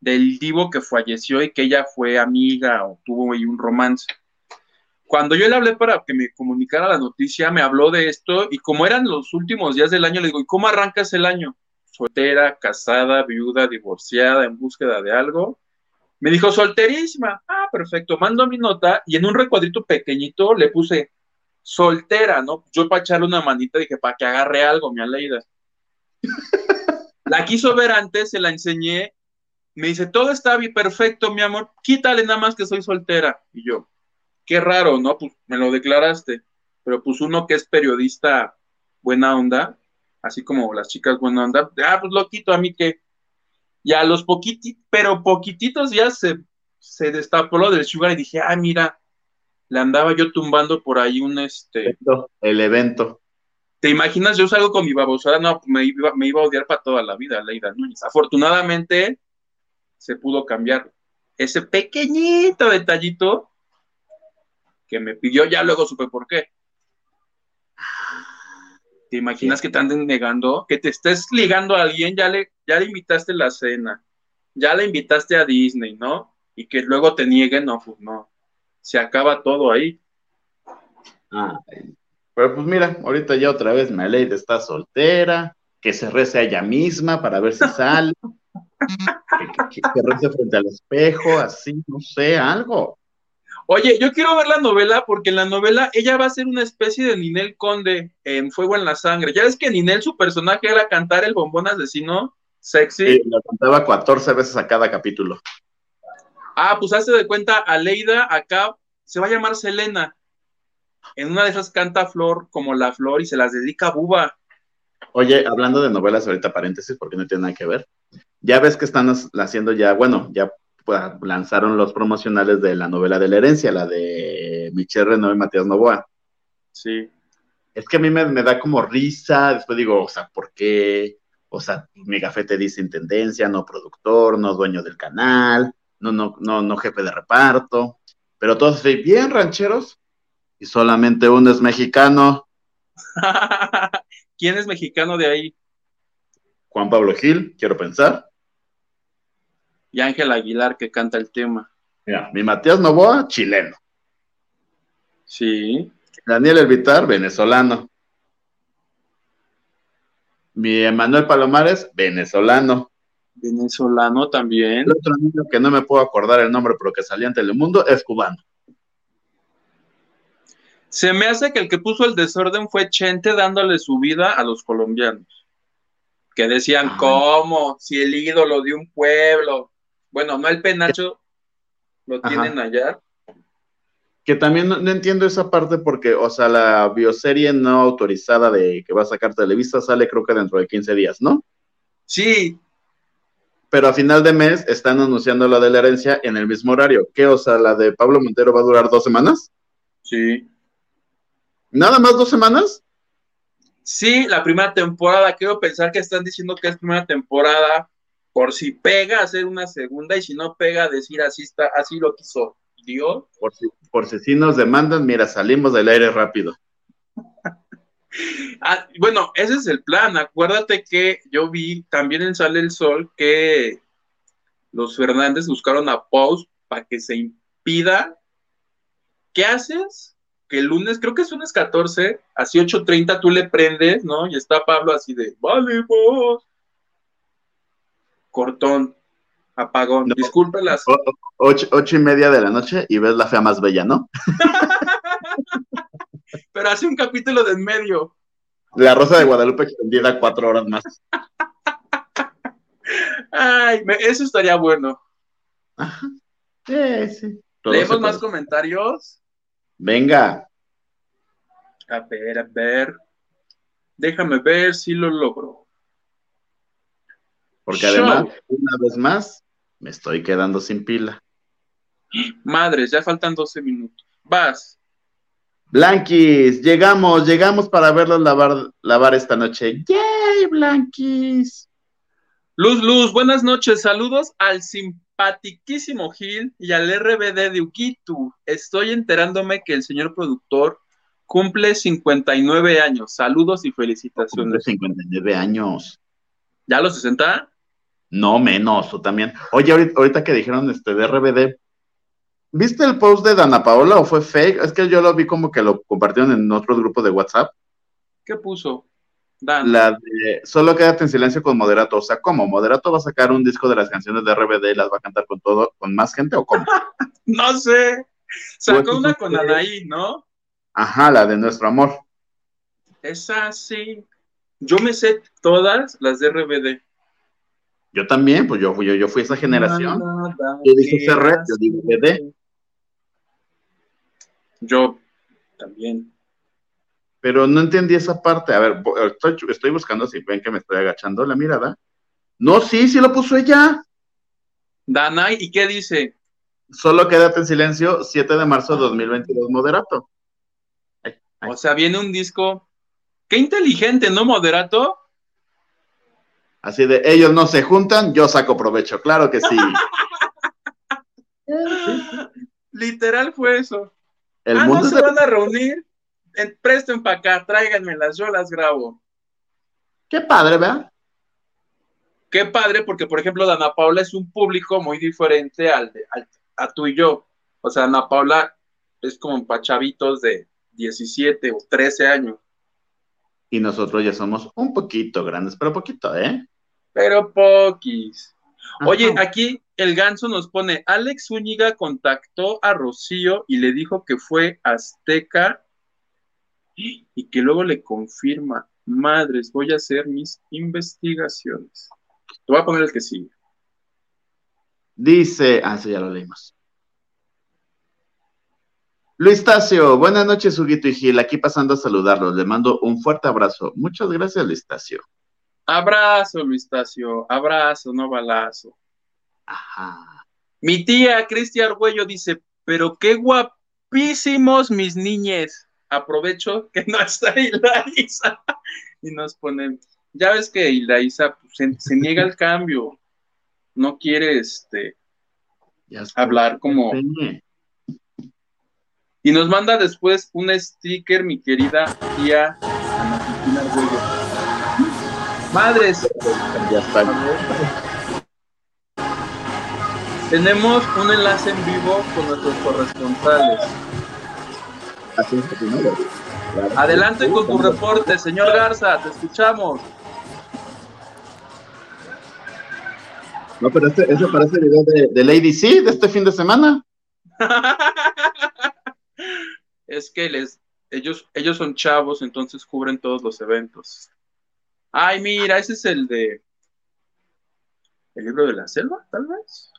del divo que falleció y que ella fue amiga o tuvo ahí un romance. Cuando yo le hablé para que me comunicara la noticia, me habló de esto y como eran los últimos días del año, le digo, ¿y cómo arrancas el año? Soltera, casada, viuda, divorciada, en búsqueda de algo. Me dijo, solterísima. Ah, perfecto. Mando mi nota y en un recuadrito pequeñito le puse soltera, ¿no? Yo para echarle una manita dije, para que agarre algo, mi Aleida. la quiso ver antes, se la enseñé. Me dice, todo está bien, perfecto, mi amor, quítale nada más que soy soltera. Y yo, qué raro, ¿no? Pues me lo declaraste. Pero pues uno que es periodista buena onda, así como las chicas buena onda, ah, pues lo quito a mí que. Y a los poquititos, pero poquititos ya se, se destapó lo del sugar y dije, ah, mira, le andaba yo tumbando por ahí un este. El evento. ¿Te imaginas? Yo salgo con mi babosada, no, me iba, me iba a odiar para toda la vida, Leida Núñez. Afortunadamente se pudo cambiar ese pequeñito detallito que me pidió, ya luego supe por qué. ¿Te imaginas que te anden negando? Que te estés ligando a alguien, ya le, ya le invitaste la cena, ya le invitaste a Disney, ¿no? Y que luego te nieguen, no, pues no. Se acaba todo ahí. pero pues mira, ahorita ya otra vez Meleide está soltera, que se rece a ella misma para ver si sale, que, que rece frente al espejo, así, no sé, algo. Oye, yo quiero ver la novela porque en la novela ella va a ser una especie de Ninel Conde en Fuego en la Sangre. Ya ves que Ninel, su personaje era cantar el bombón asesino sexy. Sí, lo cantaba 14 veces a cada capítulo. Ah, pues hace de cuenta, Aleida acá se va a llamar Selena. En una de esas canta Flor como la Flor y se las dedica a Buba. Oye, hablando de novelas, ahorita paréntesis, porque no tiene nada que ver. Ya ves que están haciendo ya, bueno, ya pues, lanzaron los promocionales de la novela de la herencia, la de Michelle Renaud y Matías Novoa. Sí. Es que a mí me, da como risa, después digo, o sea, ¿por qué? O sea, mi café te dice intendencia, no productor, no dueño del canal, no, no, no, no jefe de reparto, pero todos bien rancheros y solamente uno es mexicano. ¿Quién es mexicano de ahí? Juan Pablo Gil, quiero pensar y Ángel Aguilar que canta el tema. Mira, mi Matías Novoa, chileno. Sí. Daniel Elvitar, venezolano. Mi Emanuel Palomares, venezolano. Venezolano también. El otro niño que no me puedo acordar el nombre, pero que salía en Telemundo, es cubano. Se me hace que el que puso el desorden fue Chente dándole su vida a los colombianos. Que decían, ¿cómo? Si el ídolo de un pueblo, bueno, no el penacho lo tienen allá. Que también no, entiendo esa parte porque, o sea, la bioserie no autorizada de que va a sacar Televisa sale creo que dentro de 15 días, ¿no? Sí. Pero a final de mes están anunciando la de la herencia en el mismo horario. ¿Qué? O sea, la de Pablo Montero va a durar dos semanas. Sí. ¿Nada más dos semanas? Sí, la primera temporada. Quiero pensar que están diciendo que es primera temporada por si pega, hacer una segunda, y si no pega, decir así está, así lo quiso Dios. Por si, por si nos demandan, mira, salimos del aire rápido. Ah, bueno, ese es el plan. Acuérdate que yo vi también en Sale el Sol que los Fernández buscaron a Pous para que se impida. ¿Qué haces? Que el lunes, creo que es lunes 14, así 8.30 tú le prendes, ¿no? Y está Pablo así de, vale, vos, cortón, apagón. No, las. Ocho, y media de la noche y ves la fea más bella, ¿no? Pero hace un capítulo de en medio. La Rosa de Guadalupe extendida cuatro horas más. Ay, eso estaría bueno. Sí, sí. ¿Leemos más comentarios? Venga. A ver, a ver. Déjame ver si lo logro. Porque además, una vez más, me estoy quedando sin pila. Madres, ya faltan 12 minutos. Vas. Blanquis, llegamos, llegamos para verlos lavar, lavar esta noche. ¡Yay, Blanquis! Luz, Luz, buenas noches. Saludos al simpatiquísimo Gil y al RBD de Ukitu. Estoy enterándome que el señor productor cumple 59 años. Saludos y felicitaciones. Cumple 59 años. ¿Ya los 60? No, menos, tú también. Oye, ahorita, que dijeron este de RBD, ¿viste el post de Dana Paola o fue fake? Es que yo lo vi como que lo compartieron en otro grupo de WhatsApp. ¿Qué puso? La de Solo quédate en silencio con Moderato. O sea, ¿cómo? ¿Moderato va a sacar un disco de las canciones de RBD y las va a cantar con todo, con más gente o cómo? no sé. Sacó pues, una con Anaí, ¿no? Ajá, la de Nuestro Amor. Es así. Yo me sé todas las de RBD. Yo también, pues yo, fui- yo, yo fui esa generación. Yo dije CR, yo digo BD. Yo también. Pero no entendí esa parte. A ver, estoy, estoy buscando si ven que me estoy agachando la mirada. No, sí, sí lo puso ella. Danay, ¿y qué dice? Solo quédate en silencio, 7 de marzo de 2022, moderato. Ay, ay. O sea, viene un disco. Qué inteligente, ¿no, Moderato? Así de, ellos no se juntan, yo saco provecho, claro que sí. Literal fue eso. El ah, mundo no se de- van a reunir. Presten para acá, tráiganmelas, yo las grabo. Qué padre, ¿verdad? Qué padre, porque por ejemplo, Dana Paula es un público muy diferente al, de, al- a tú y yo. O sea, Dana Paula es como para chavitos de 17 o 13 años. Y nosotros ya somos un poquito grandes, pero poquito, ¿eh? Pero poquis. Oye, Ajá. aquí el ganso nos pone, Alex Zúñiga contactó a Rocío y le dijo que fue azteca y que luego le confirma, madres, voy a hacer mis investigaciones. Te voy a poner el que sigue. Dice, ah, sí, ya lo leímos. Luis Tacio, buenas noches, Huguito y Gil, aquí pasando a saludarlos, le mando un fuerte abrazo. Muchas gracias, Luis Tacio. Abrazo, Luis Tacio, abrazo, no balazo. Ajá. Mi tía Cristi Argüello dice, pero qué guapísimos mis niñes. Aprovecho que no está Hildaísa y nos ponen, ya ves que Hildaísa pues, se, se niega al cambio, no quiere este, hablar como... Y nos manda después un sticker, mi querida tía Ana Cristina Argüello. Madres, Ya está. tenemos un enlace en vivo con nuestros corresponsales. Así es. Adelante con tu reporte, señor Garza, te escuchamos. No, pero este, ese parece video de, de Lady C de este fin de semana. es que les, ellos, ellos son chavos, entonces cubren todos los eventos. Ay, mira, ese es el de el libro de la selva, tal vez.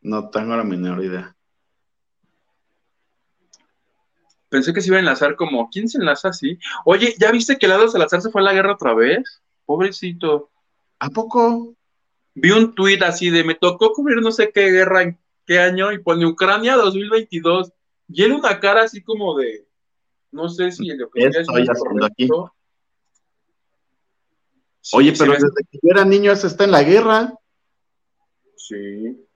No tengo la menor idea. Pensé que se iba a enlazar como, ¿quién se enlaza así? Oye, ¿ya viste que Lado Salazar se fue a la guerra otra vez? Pobrecito. ¿A poco? Vi un tuit así de, me tocó cubrir no sé qué guerra en qué año y pone Ucrania 2022. Y él una cara así como de, no sé si Estoy estoy diciendo es correcto. Oye, pero desde que yo era niño ese está en la guerra. Sí.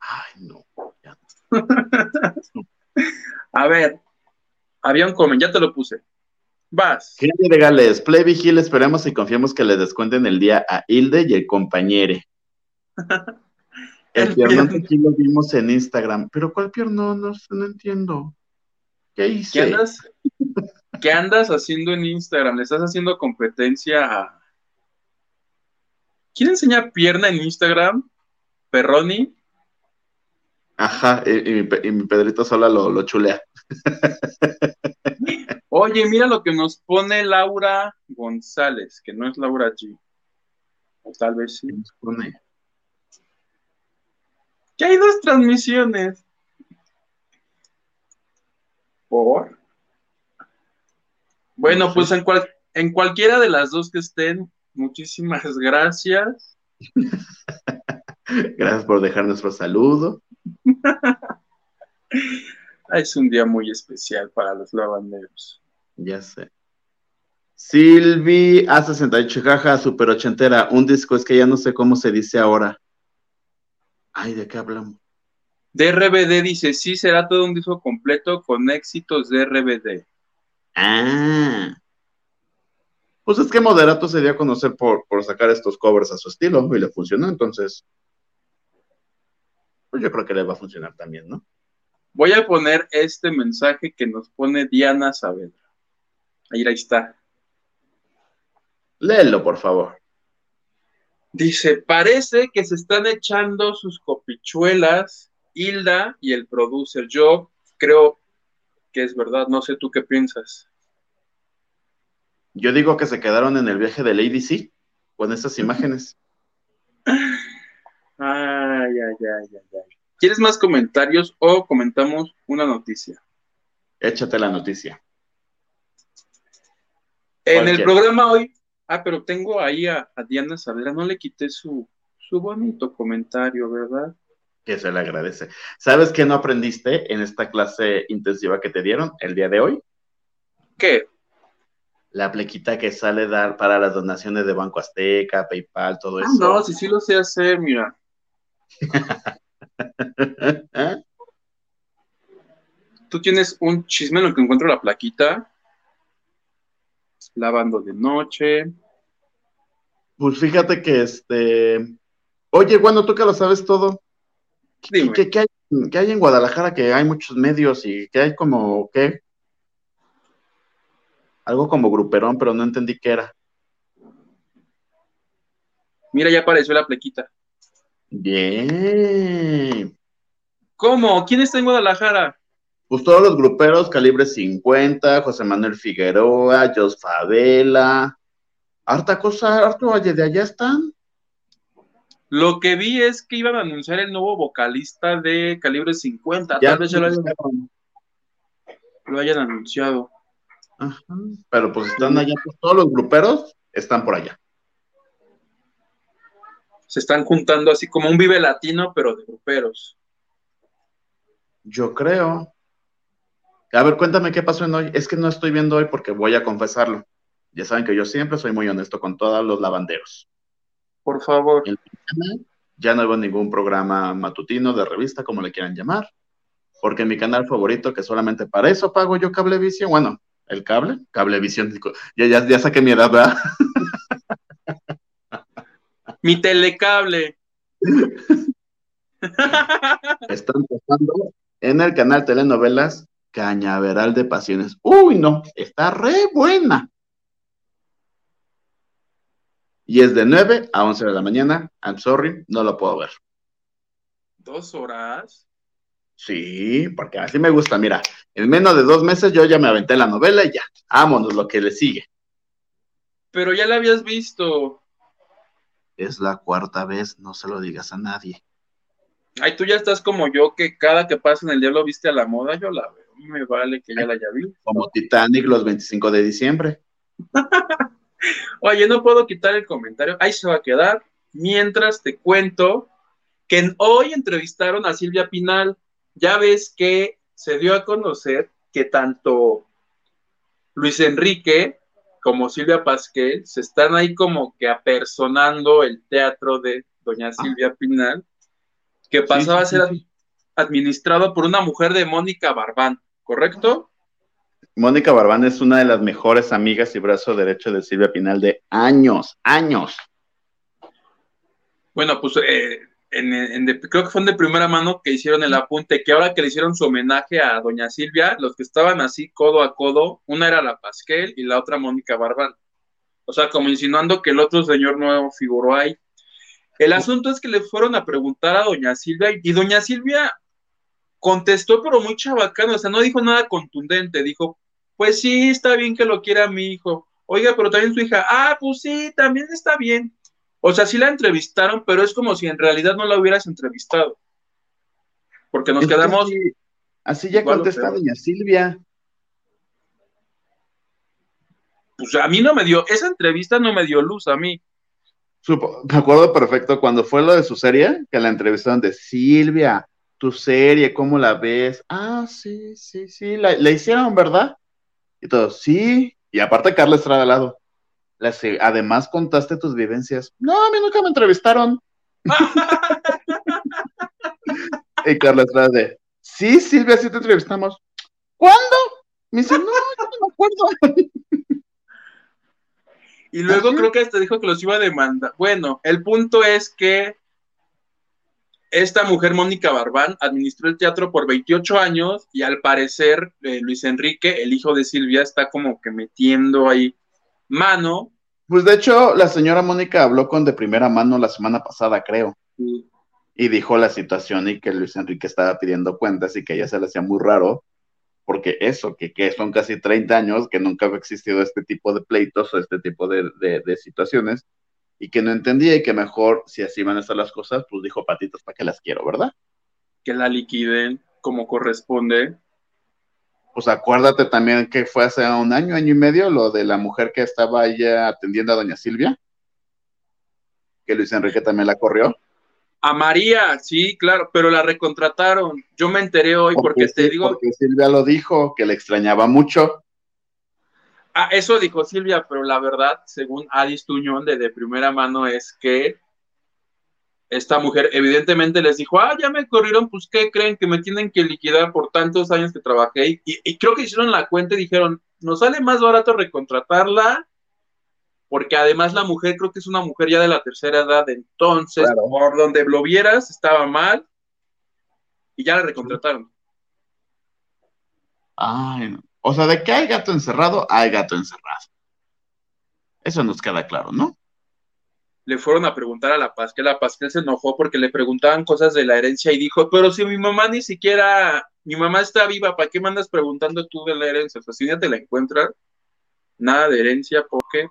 Ay, no. ya. A ver, había un comen, ya te lo puse. Vas. Henry de Gales, Play Vigil, esperemos y confiemos que le descuenten el día a Hilde y el compañere. El El piernón aquí lo vimos en Instagram. ¿Pero cuál piernón? No, no entiendo. ¿Qué hice? ¿Qué andas, ¿Qué andas haciendo en Instagram? ¿Le estás haciendo competencia a... ¿Quién enseña pierna en Instagram? ¿Perroni? Ajá, y, y mi, pe- y mi Pedrito sola lo, lo chulea. Oye, mira lo que nos pone Laura González, que no es Laura G. O tal vez sí. ¿Qué nos pone? Que hay dos transmisiones. ¿Por? Bueno, pues en, cual- en cualquiera de las dos que estén, muchísimas gracias. Gracias por dejar nuestro saludo. Es un día muy especial para los lavanderos. Ya sé. Silvi A68, jaja, super ochentera. Un disco, es que ya no sé cómo se dice ahora. Ay, ¿de qué hablamos? DRBD dice, sí, será todo un disco completo con éxitos de RBD. Ah. Pues es que Moderato se dio a conocer por, por sacar estos covers a su estilo y le funcionó, entonces. Pues yo creo que le va a funcionar también, ¿no? Voy a poner este mensaje que nos pone Diana Saavedra. Ahí, ahí está. Léelo, por favor. Dice, parece que se están echando sus copichuelas Hilda y el producer. Yo creo que es verdad, no sé tú qué piensas. Yo digo que se quedaron en el viaje de Lady C con esas imágenes. Ay, ay, ay, ay, ay. ¿Quieres más comentarios o comentamos una noticia? Échate la noticia. En ¿Cuál el programa hoy, ah, pero tengo ahí a, a Diana Saavedra, no le quité su, su bonito comentario, ¿verdad? Que se le agradece. ¿Sabes qué no aprendiste en esta clase intensiva que te dieron el día de hoy? ¿Qué? La plequita que sale dar para las donaciones de Banco Azteca, PayPal, todo Ah, eso. no, si sí lo sé hacer, mira. Tú tienes un chisme en lo que encuentro la plaquita. Lavando de noche. Pues fíjate que este. Oye, bueno, tú que lo sabes todo. Dime. ¿Qué, qué hay, qué hay en Guadalajara? Que hay muchos medios y que hay como, ¿qué? Algo como gruperón, pero no entendí qué era. Mira, ya apareció la plaquita. Bien. ¿Cómo? ¿Quién está en Guadalajara? Pues todos los gruperos, calibre 50, José Manuel Figueroa, Jos Favela, harta cosa, harto, oye, de allá están. Lo que vi es que iban a anunciar el nuevo vocalista de calibre 50. Ya Tal vez ya lo hayan, lo hayan anunciado. Ajá, Pero pues están allá, pues, todos los gruperos están por allá. Se están juntando así como un vive latino, pero de gruperos. Yo creo. A ver, cuéntame qué pasó en hoy. Es que no estoy viendo hoy porque voy a confesarlo. Ya saben que yo siempre soy muy honesto con todos los lavanderos. Por favor. Ya no veo ningún programa matutino de revista, como le quieran llamar, porque mi canal favorito, que solamente para eso pago yo Cablevisión, bueno, el cable, Cablevisión, ya, ya, ya saqué mi edad, ¿verdad? Mi telecable. Están pasando en el canal Telenovelas Cañaveral de Pasiones. Uy, no, está re buena. Y es de 9 a 11 de la mañana. I'm sorry, no lo puedo ver. Dos horas. Sí, porque así me gusta. Mira, en menos de dos meses yo ya me aventé la novela y ya. Vámonos, lo que le sigue. Pero ya la habías visto. Es la cuarta vez, no se lo digas a nadie. Ay, tú ya estás como yo, que cada que pasa en el diablo viste a la moda, yo la veo. Me vale que ya la haya visto. Como Titanic los 25 de diciembre. Oye, no puedo quitar el comentario. Ahí se va a quedar. Mientras te cuento que hoy entrevistaron a Silvia Pinal. Ya ves que se dio a conocer que tanto Luis Enrique como Silvia Pasquel se están ahí como que apersonando el teatro de doña Silvia Pinal, que pasaba Sí, sí, a ser sí. administrado por una mujer de Mónica Barbán, ¿correcto? Mónica Barbán es una de las mejores amigas y brazo derecho de Silvia Pinal de años, años. Bueno, pues eh, en, de- creo que fue de primera mano que hicieron el apunte, que ahora que le hicieron su homenaje a doña Silvia, los que estaban así codo a codo, una era la Pasquel y la otra Mónica Barbán. O sea, como insinuando que el otro señor no figuró ahí. El asunto es que le fueron a preguntar a doña Silvia y doña Silvia contestó, pero muy chabacano, o sea, no dijo nada contundente, dijo, pues sí, está bien que lo quiera mi hijo. Oiga, pero también su hija, ah, pues sí, también está bien. O sea, sí la entrevistaron, pero es como si en realidad no la hubieras entrevistado. Porque nos quedamos, así, así ya contesta doña Silvia. pues a mí no me dio, esa entrevista no me dio luz a mí. Supo- me acuerdo perfecto cuando fue lo de su serie, que la entrevistaron de Silvia, tu serie, ¿cómo la ves? Ah, sí, sí, sí, la, la hicieron, ¿verdad? Y todo, sí. Y aparte Carla Estrada al lado. Además contaste tus vivencias. No, a mí nunca me entrevistaron. y Carla Estrada de, sí, Silvia, sí te entrevistamos. ¿Cuándo? Me dice, no, yo no me acuerdo. Y luego creo que hasta dijo que los iba a demandar. Bueno, el punto es que esta mujer, Mónica Barbán, administró el teatro por 28 años y al parecer eh, Luis Enrique, el hijo de Silvia, está como que metiendo ahí mano. Pues de hecho, la señora Mónica habló con de primera mano la semana pasada, creo. Y, y dijo la situación y que Luis Enrique estaba pidiendo cuentas y que ella se le hacía muy raro, porque eso, que, que son casi 30 años que nunca había existido este tipo de pleitos o este tipo de, de- de situaciones, y que no entendía y que mejor, si así van a estar las cosas, pues dijo patitas para que las quiero, ¿verdad? Que la liquiden como corresponde. Pues acuérdate también que fue hace un año, año y medio, lo de la mujer que estaba allá atendiendo a doña Silvia, que Luis Enrique también la corrió. A María, sí, claro, pero la recontrataron. Yo me enteré hoy porque, te sí, digo. Porque Silvia lo dijo, que le extrañaba mucho. Ah, eso dijo Silvia, pero la verdad, según Adis Tuñón de, de primera mano, es que esta mujer evidentemente les dijo, ah, ya me corrieron, pues ¿qué creen? Que me tienen que liquidar por tantos años que trabajé. Y, y creo que hicieron la cuenta y dijeron, nos sale más barato recontratarla, porque además la mujer creo que es una mujer ya de la tercera edad, entonces, Claro. por donde lo vieras, estaba mal, y ya la recontrataron. Ay, no. O sea, de que hay gato encerrado, hay gato encerrado. Eso nos queda claro, ¿no? Le fueron a preguntar a la Pasquel, la Pasquel se enojó porque le preguntaban cosas de la herencia y dijo, pero si mi mamá ni siquiera, mi mamá está viva, ¿para qué me andas preguntando tú de la herencia? O sea, si ya te la encuentras, nada de herencia porque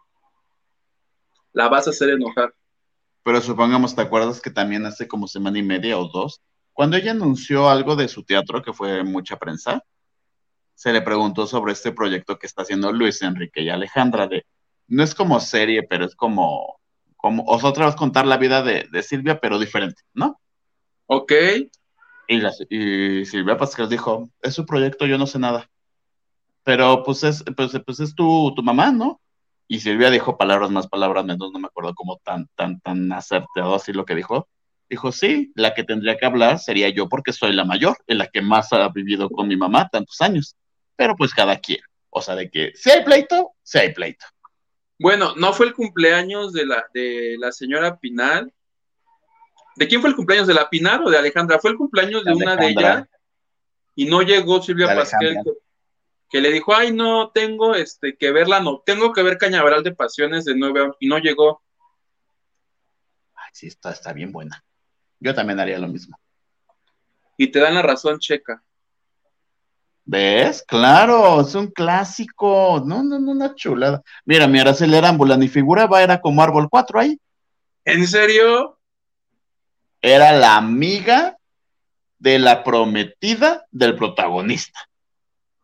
la vas a hacer enojar. Pero supongamos, ¿te acuerdas que también hace como semana y media o dos, cuando ella anunció algo de su teatro, que fue mucha prensa, se le preguntó sobre este proyecto que está haciendo Luis Enrique y Alejandra, de, no es como serie, pero es como, como, o sea, otra vez contar la vida de, de Silvia, pero diferente, ¿no? ¿Ok? Y, la- y Silvia Pascal dijo, es su proyecto, yo no sé nada. Pero pues es, pues, pues es tu, tu mamá, ¿no? Y Silvia dijo palabras más, palabras menos, no me acuerdo cómo tan, tan, tan acertado así lo que dijo. Dijo, sí, la que tendría que hablar sería yo porque soy la mayor, y la que más ha vivido con mi mamá tantos años. Pero pues cada quien. O sea, de que si hay pleito, si hay pleito. Bueno, no fue el cumpleaños de la, de la señora Pinal. ¿De quién fue el cumpleaños? ¿De la Pinar o de Alejandra? Fue el cumpleaños de una de ellas y no llegó Silvia Pasquel que le dijo, ay, no, tengo este que verla, no, tengo que ver Cañaveral de Pasiones de nueve años y no llegó. Ay, sí, está, está bien buena. Yo también haría lo mismo. Y te dan la razón, checa. ¿Ves? Claro, es un clásico. No, no, no, una chulada. Mira, mi Araceli Arámbula, ni figuraba, era como Árbol 4 ahí. ¿En serio? Era la amiga de la prometida del protagonista.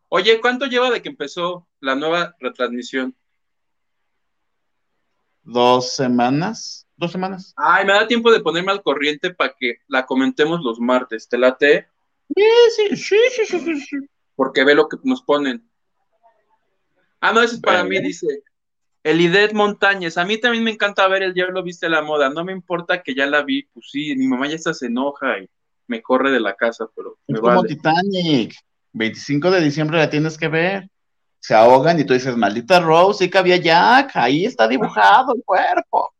Oye, ¿cuánto lleva de que empezó la nueva retransmisión? Dos semanas. Dos semanas. Ay, me da tiempo de ponerme al corriente para que la comentemos los martes. ¿Te late? Sí, sí, sí, sí, sí, sí, sí. Porque ve lo que nos ponen. Ah, no, eso es para mí, dice. Elidet Montañez. A mí también me encanta ver El Diablo Viste la Moda. No me importa que ya la vi. Pues sí, mi mamá ya está se enoja y me corre de la casa, pero me Es como vale. Titanic. 25 de diciembre la tienes que ver. Se ahogan y tú dices, maldita Rose, sí que había Jack. Ahí está dibujado el cuerpo.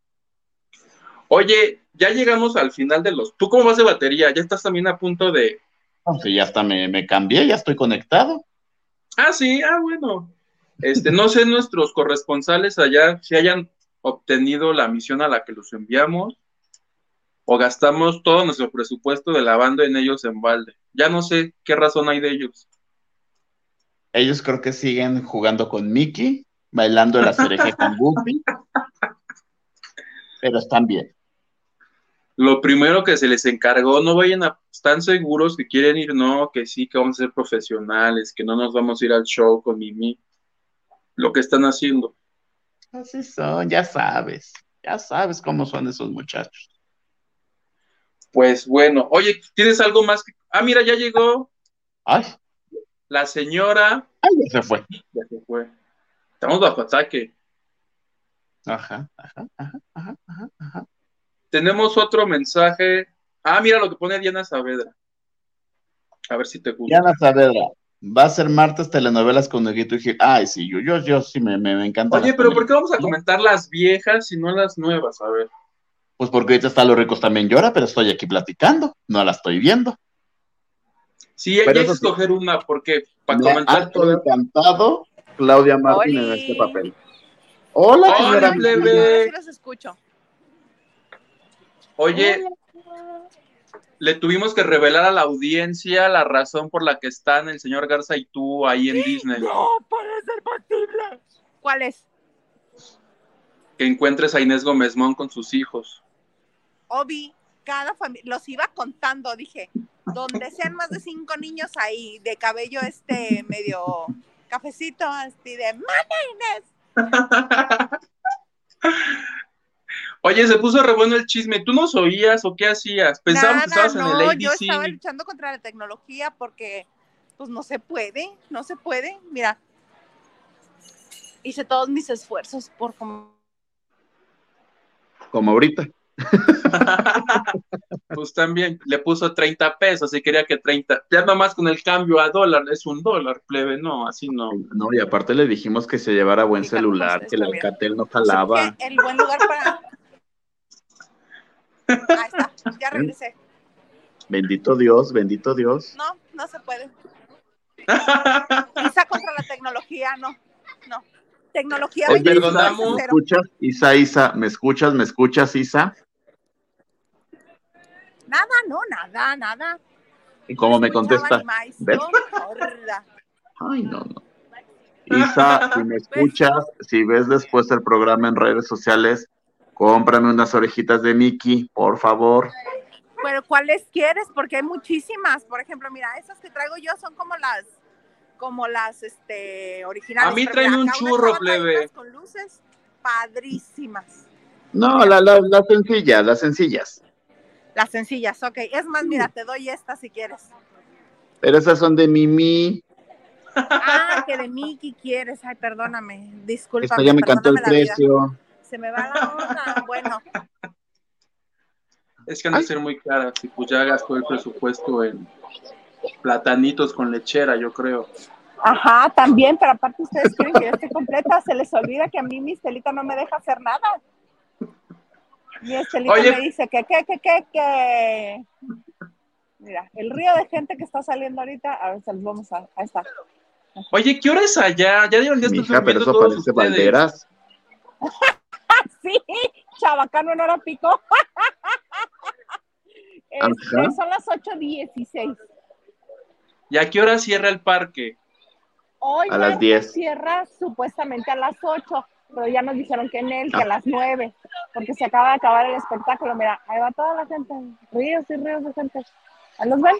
Oye, ya llegamos al final de los. ¿Tú cómo vas de batería? ¿Ya estás también a punto de. Aunque ya hasta me, me cambié, ya estoy conectado. Ah, sí, ah, bueno. Este, no sé nuestros corresponsales allá si hayan obtenido la misión a la que los enviamos o gastamos todo nuestro presupuesto de la banda en ellos en balde. Ya no sé qué razón hay de ellos. Ellos creo que siguen jugando con Mickey, bailando la cereje con Goofy. Pero están bien. Lo primero que se les encargó, no vayan a, están seguros que quieren ir, no, que sí, que vamos a ser profesionales, que no nos vamos a ir al show con Mimi. Lo que están haciendo. Así son, ya sabes. Ya sabes cómo son esos muchachos. Pues bueno, oye, ¿tienes algo más? que- Ah, mira, ya llegó Ay, la señora. ay, ya se fue. Ya se fue. Estamos bajo ataque. Ajá, ajá, ajá, ajá, ajá, ajá. Tenemos otro mensaje. Ah, mira lo que pone Diana Saavedra. A ver si te gusta. Diana Saavedra, va a ser martes telenovelas con Neguito y Gil. Ay, sí, yo, yo, yo sí me, me, me encanta. Oye, pero ¿por qué vamos a comentar las viejas y no las nuevas? A ver. Pues porque ahorita está Los Ricos también llora, pero estoy aquí platicando, no la estoy viendo. Sí, hay que eso sí. escoger una, porque para Me comentar todas. encantado Claudia Martín en este papel. Hola, Hola, señora. Ahora sí los escucho. Oye, le tuvimos que revelar a la audiencia la razón por la que están el señor Garza y tú ahí en Disney. ¡No puede ser posible! ¿Cuál es? que encuentres a Inés Gómez Mon con sus hijos. Obi, cada familia, los iba contando, dije, donde sean más de cinco niños ahí, de cabello este medio cafecito, así de ¡Mana Inés! Oye, se puso re bueno el chisme. ¿Tú nos oías o qué hacías? Pensábamos que estabas en no, el yo ABC. estaba luchando contra la tecnología porque pues no se puede, no se puede. Mira, hice todos mis esfuerzos por como Como ahorita. pues también le puso 30 pesos y quería que 30. Ya nomás con el cambio a dólar es un dólar, plebe. No, así no. No, y aparte le dijimos que se llevara buen celular, que el. Alcatel no o sea, jalaba. que el buen lugar para. Ahí está, ya regresé. Bendito Dios, bendito Dios. No, no se puede. Quizá contra la tecnología, no, no. Tecnología Oye, Isa, perdonamos. ¿me escuchas? Isa, Isa, ¿me escuchas? ¿Me escuchas, Isa? Nada, no, nada, nada. ¿Y cómo me escuchaba contesta? Ay, no, no. Isa, si me escuchas, si ves después el programa en redes sociales, cómprame unas orejitas de Mickey, por favor. Pero ¿cuáles quieres? Porque hay muchísimas. Por ejemplo, mira, esas que traigo yo son como las, como las, este, originales. A mí mira, un churro, plebe. Con luces padrísimas. No, la- la- las sencillas, las sencillas. Las sencillas, ok. Es más, mira, te doy esta si quieres. Pero esas son de Mimi. Ah, que de Mickey quieres. Ay, perdóname. Disculpa. Esta ya me cantó el precio. Se me va la onda. Bueno, Es que han de ser muy caras y pues ya gastó el presupuesto en platanitos con lechera, yo creo. Ajá, también, pero aparte ustedes quieren que yo esté completa, se les olvida que a mí mi Estelita no me deja hacer nada. Mi Estelita Oye. me dice que, que, que, que, que. Mira, el río de gente que está saliendo ahorita, a ver, se los vamos a, ahí está. Oye, ¿qué hora es allá? Ya llevan días que Mija, estoy pero eso todos parece ustedes. banderas. Sí, chabacano en hora pico. Este, son las 8.16. ¿Y a qué hora cierra el parque? Hoy A las martes 10. cierra supuestamente a las 8, pero ya nos dijeron que en él, que Ah. a las 9, porque se acaba de acabar el espectáculo. Mira, ahí va toda la gente, ríos y ríos de gente. ¿Ahí los ven?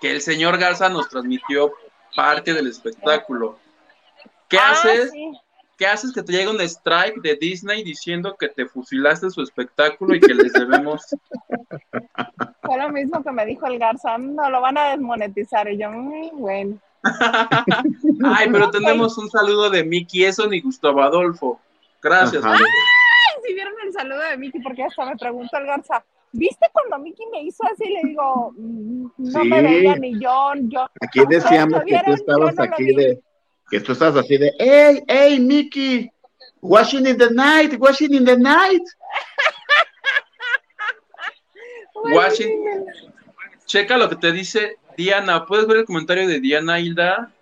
Que el señor Garza nos transmitió parte del espectáculo. ¿Qué Ah, haces? sí. ¿Qué haces que te llegue un strike de Disney diciendo que te fusilaste su espectáculo y que les debemos? Fue lo mismo que me dijo el Garza, no lo van a desmonetizar. Y yo, "Mm, bueno. Ay, pero tenemos un saludo de Mickey Eso y Gustavo Adolfo. Gracias. Ajá. Mickey. Ay, si vieron el saludo de Miki, porque hasta me preguntó el Garza, ¿viste cuando Miki me hizo así? Le digo, "Mm, no Sí. me veía ni yo, yo. Aquí decíamos ¿Lo que tú estabas no aquí vi. de, que tú estabas así de, hey, hey, Mickey, washing in the night, washing in the night. Washington. Checa lo que te dice Diana. ¿Puedes ver el comentario de Diana Hilda?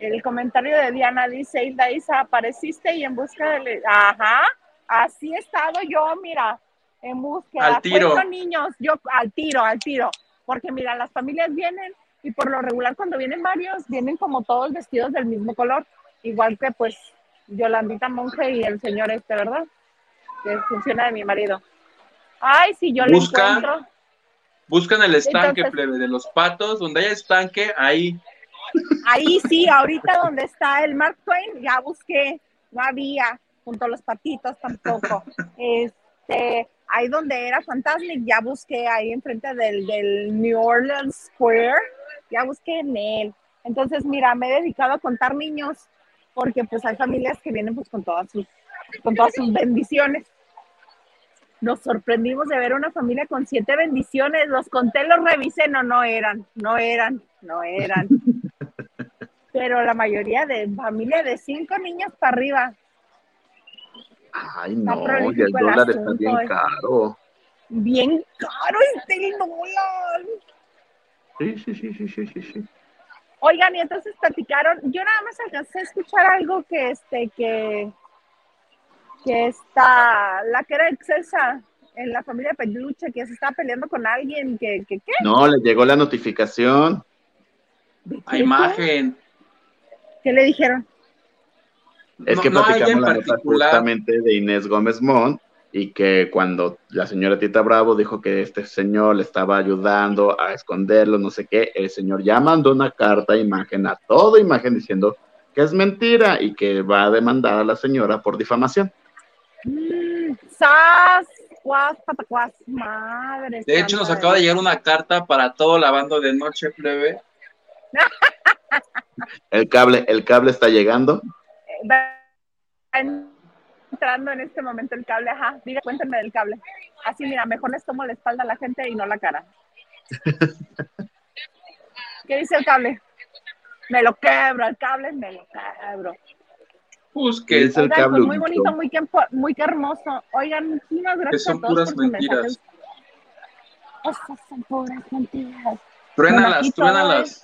El comentario de Diana dice, Hilda Isa, apareciste y en busca de... Ajá, así he estado yo, mira, en búsqueda. Al tiro. Cuento niños, yo al tiro, al tiro. Porque mira, las familias vienen y por lo regular cuando vienen varios, vienen como todos vestidos del mismo color. Igual que pues Yolandita Monje y el señor este, ¿verdad? Que funciona de mi marido. Ay, si yo Busca. lo encuentro. Buscan el estanque, Entonces- plebe, de los patos. Donde haya estanque, ahí. Ahí sí, ahorita donde está el Mark Twain, ya busqué, no había, junto a los patitos tampoco. Este, ahí donde era Fantasmic, ya busqué ahí enfrente del, del New Orleans Square, ya busqué en él. Entonces, mira, me he dedicado a contar niños, porque pues hay familias que vienen pues con todas sus, con todas sus bendiciones. Nos sorprendimos de ver una familia con siete bendiciones, los conté, los revisé, no, no eran, no eran, no eran pero la mayoría de familia de cinco niños para arriba. Ay, no, ya el el dólar está bien eh. caro. Bien caro este dólar. Sí, sí, sí, sí, sí, sí, sí. Oigan, y entonces platicaron, yo nada más alcancé a escuchar algo que este, que, que está, la que era excelsa en la familia Peluche, que se estaba peleando con alguien, que, que ¿qué? No, le llegó la notificación. A imagen. ¿Qué le dijeron? Es No- que platicamos la nota justamente de Inés Gómez Mont y que cuando la señora Tita Bravo dijo que este señor le estaba ayudando a esconderlo, no sé qué, el señor ya mandó una carta, imagen, a toda imagen diciendo que es mentira y que va a demandar a la señora por difamación. Mm, ¡Sas! ¡Cuas, patacuas! Madre. De hecho, nos acaba de llegar una carta para todo la banda de noche, plebe. El cable, el cable está llegando. Eh, entrando en este momento el cable. Ajá, diga, cuéntenme del cable. Así, mira, mejor les tomo la espalda a la gente y no la cara. ¿Qué dice el cable? Me lo quebro, el cable me lo quebro. Pues ¿Qué que dice el Oigan, cable? pues muy bonito, muy, que- muy que hermoso. Oigan, muchísimas gracias son a todos puras por mentiras. mensajes. Esas son puras mentiras. truénalas.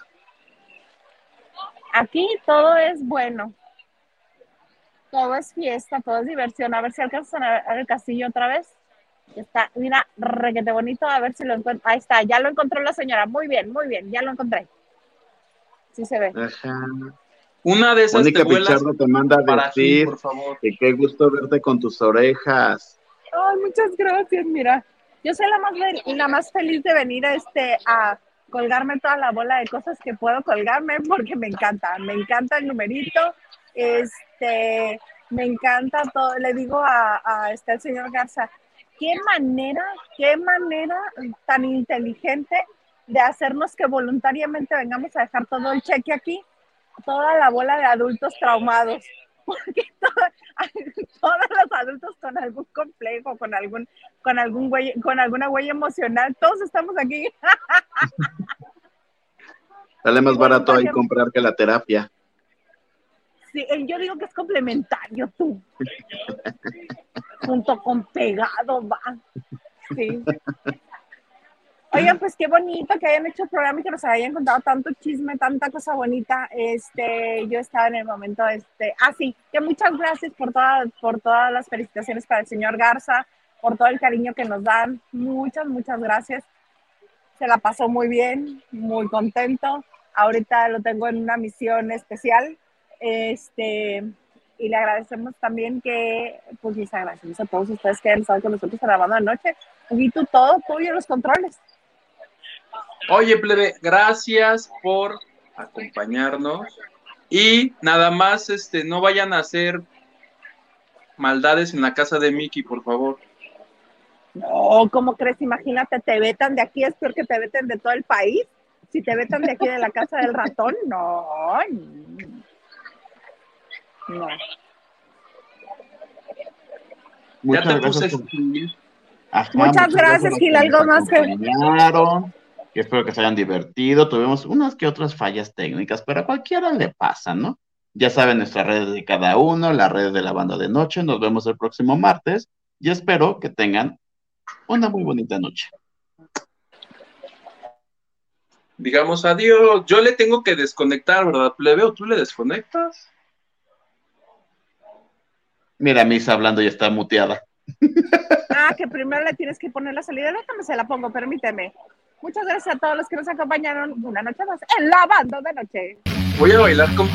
Aquí todo es bueno. Todo es fiesta, todo es diversión. A ver si alcanzan a ver el castillo otra vez. Está, mira, requete bonito. A ver si lo encuentro. Ahí está, ya lo encontró la señora. Muy bien, muy bien, ya lo encontré. Sí se ve. Ajá. Una de esas Mónica Pichardo te manda a ti, decir por favor. que qué gusto verte con tus orejas. Ay, muchas gracias, mira. Yo soy la más, la más feliz de venir a, este, a colgarme toda la bola de cosas que puedo colgarme porque me encanta. Me encanta el numerito. Este, me encanta todo. Le digo a, a este, señor Garza, qué manera, qué manera tan inteligente de hacernos que voluntariamente vengamos a dejar todo el cheque aquí, toda la bola de adultos traumados. Porque todo- todos los adultos con algún complejo, con algún, con algún güey, con alguna huella emocional, todos estamos aquí. Sale más barato ahí comprar que la terapia. Sí, yo digo que es complementario tú. Junto con pegado, va. Sí. Oigan, pues qué bonito que hayan hecho el programa y que nos hayan contado tanto chisme, tanta cosa bonita. Este, yo estaba en el momento, este, ah, sí, que muchas gracias por todas, por todas las felicitaciones para el señor Garza, por todo el cariño que nos dan. Muchas, muchas gracias. Se la pasó muy bien, muy contento. Ahorita lo tengo en una misión especial. Este, y le agradecemos también que, pues les agradecemos a todos ustedes que han estado con nosotros grabando anoche. Y tú todo tuyo, los controles. Oye, plebe, gracias por acompañarnos. Y nada más, este, no vayan a hacer maldades en la casa de Mickey, por favor. No, ¿cómo crees? Imagínate, te vetan de aquí, es peor que te veten de todo el país. Si te vetan de aquí de la casa del ratón, no. No. Ya te Muchas puse gracias por- Ajá, Muchas gracias, Gil, algo más que- que espero que se hayan divertido. Tuvimos unas que otras fallas técnicas, pero a cualquiera le pasa, ¿no? Ya saben nuestras redes de cada uno, las redes de la banda de noche. Nos vemos el próximo martes y espero que tengan una muy bonita noche. Digamos adiós. Yo le tengo que desconectar, ¿verdad, plebe? ¿O tú le desconectas? Mira, Misa hablando ya está muteada. Ah, que primero le tienes que poner la salida. Déjame, se la pongo, permíteme. Muchas gracias a todos los que nos acompañaron una noche más en la banda de noche. Voy a bailar con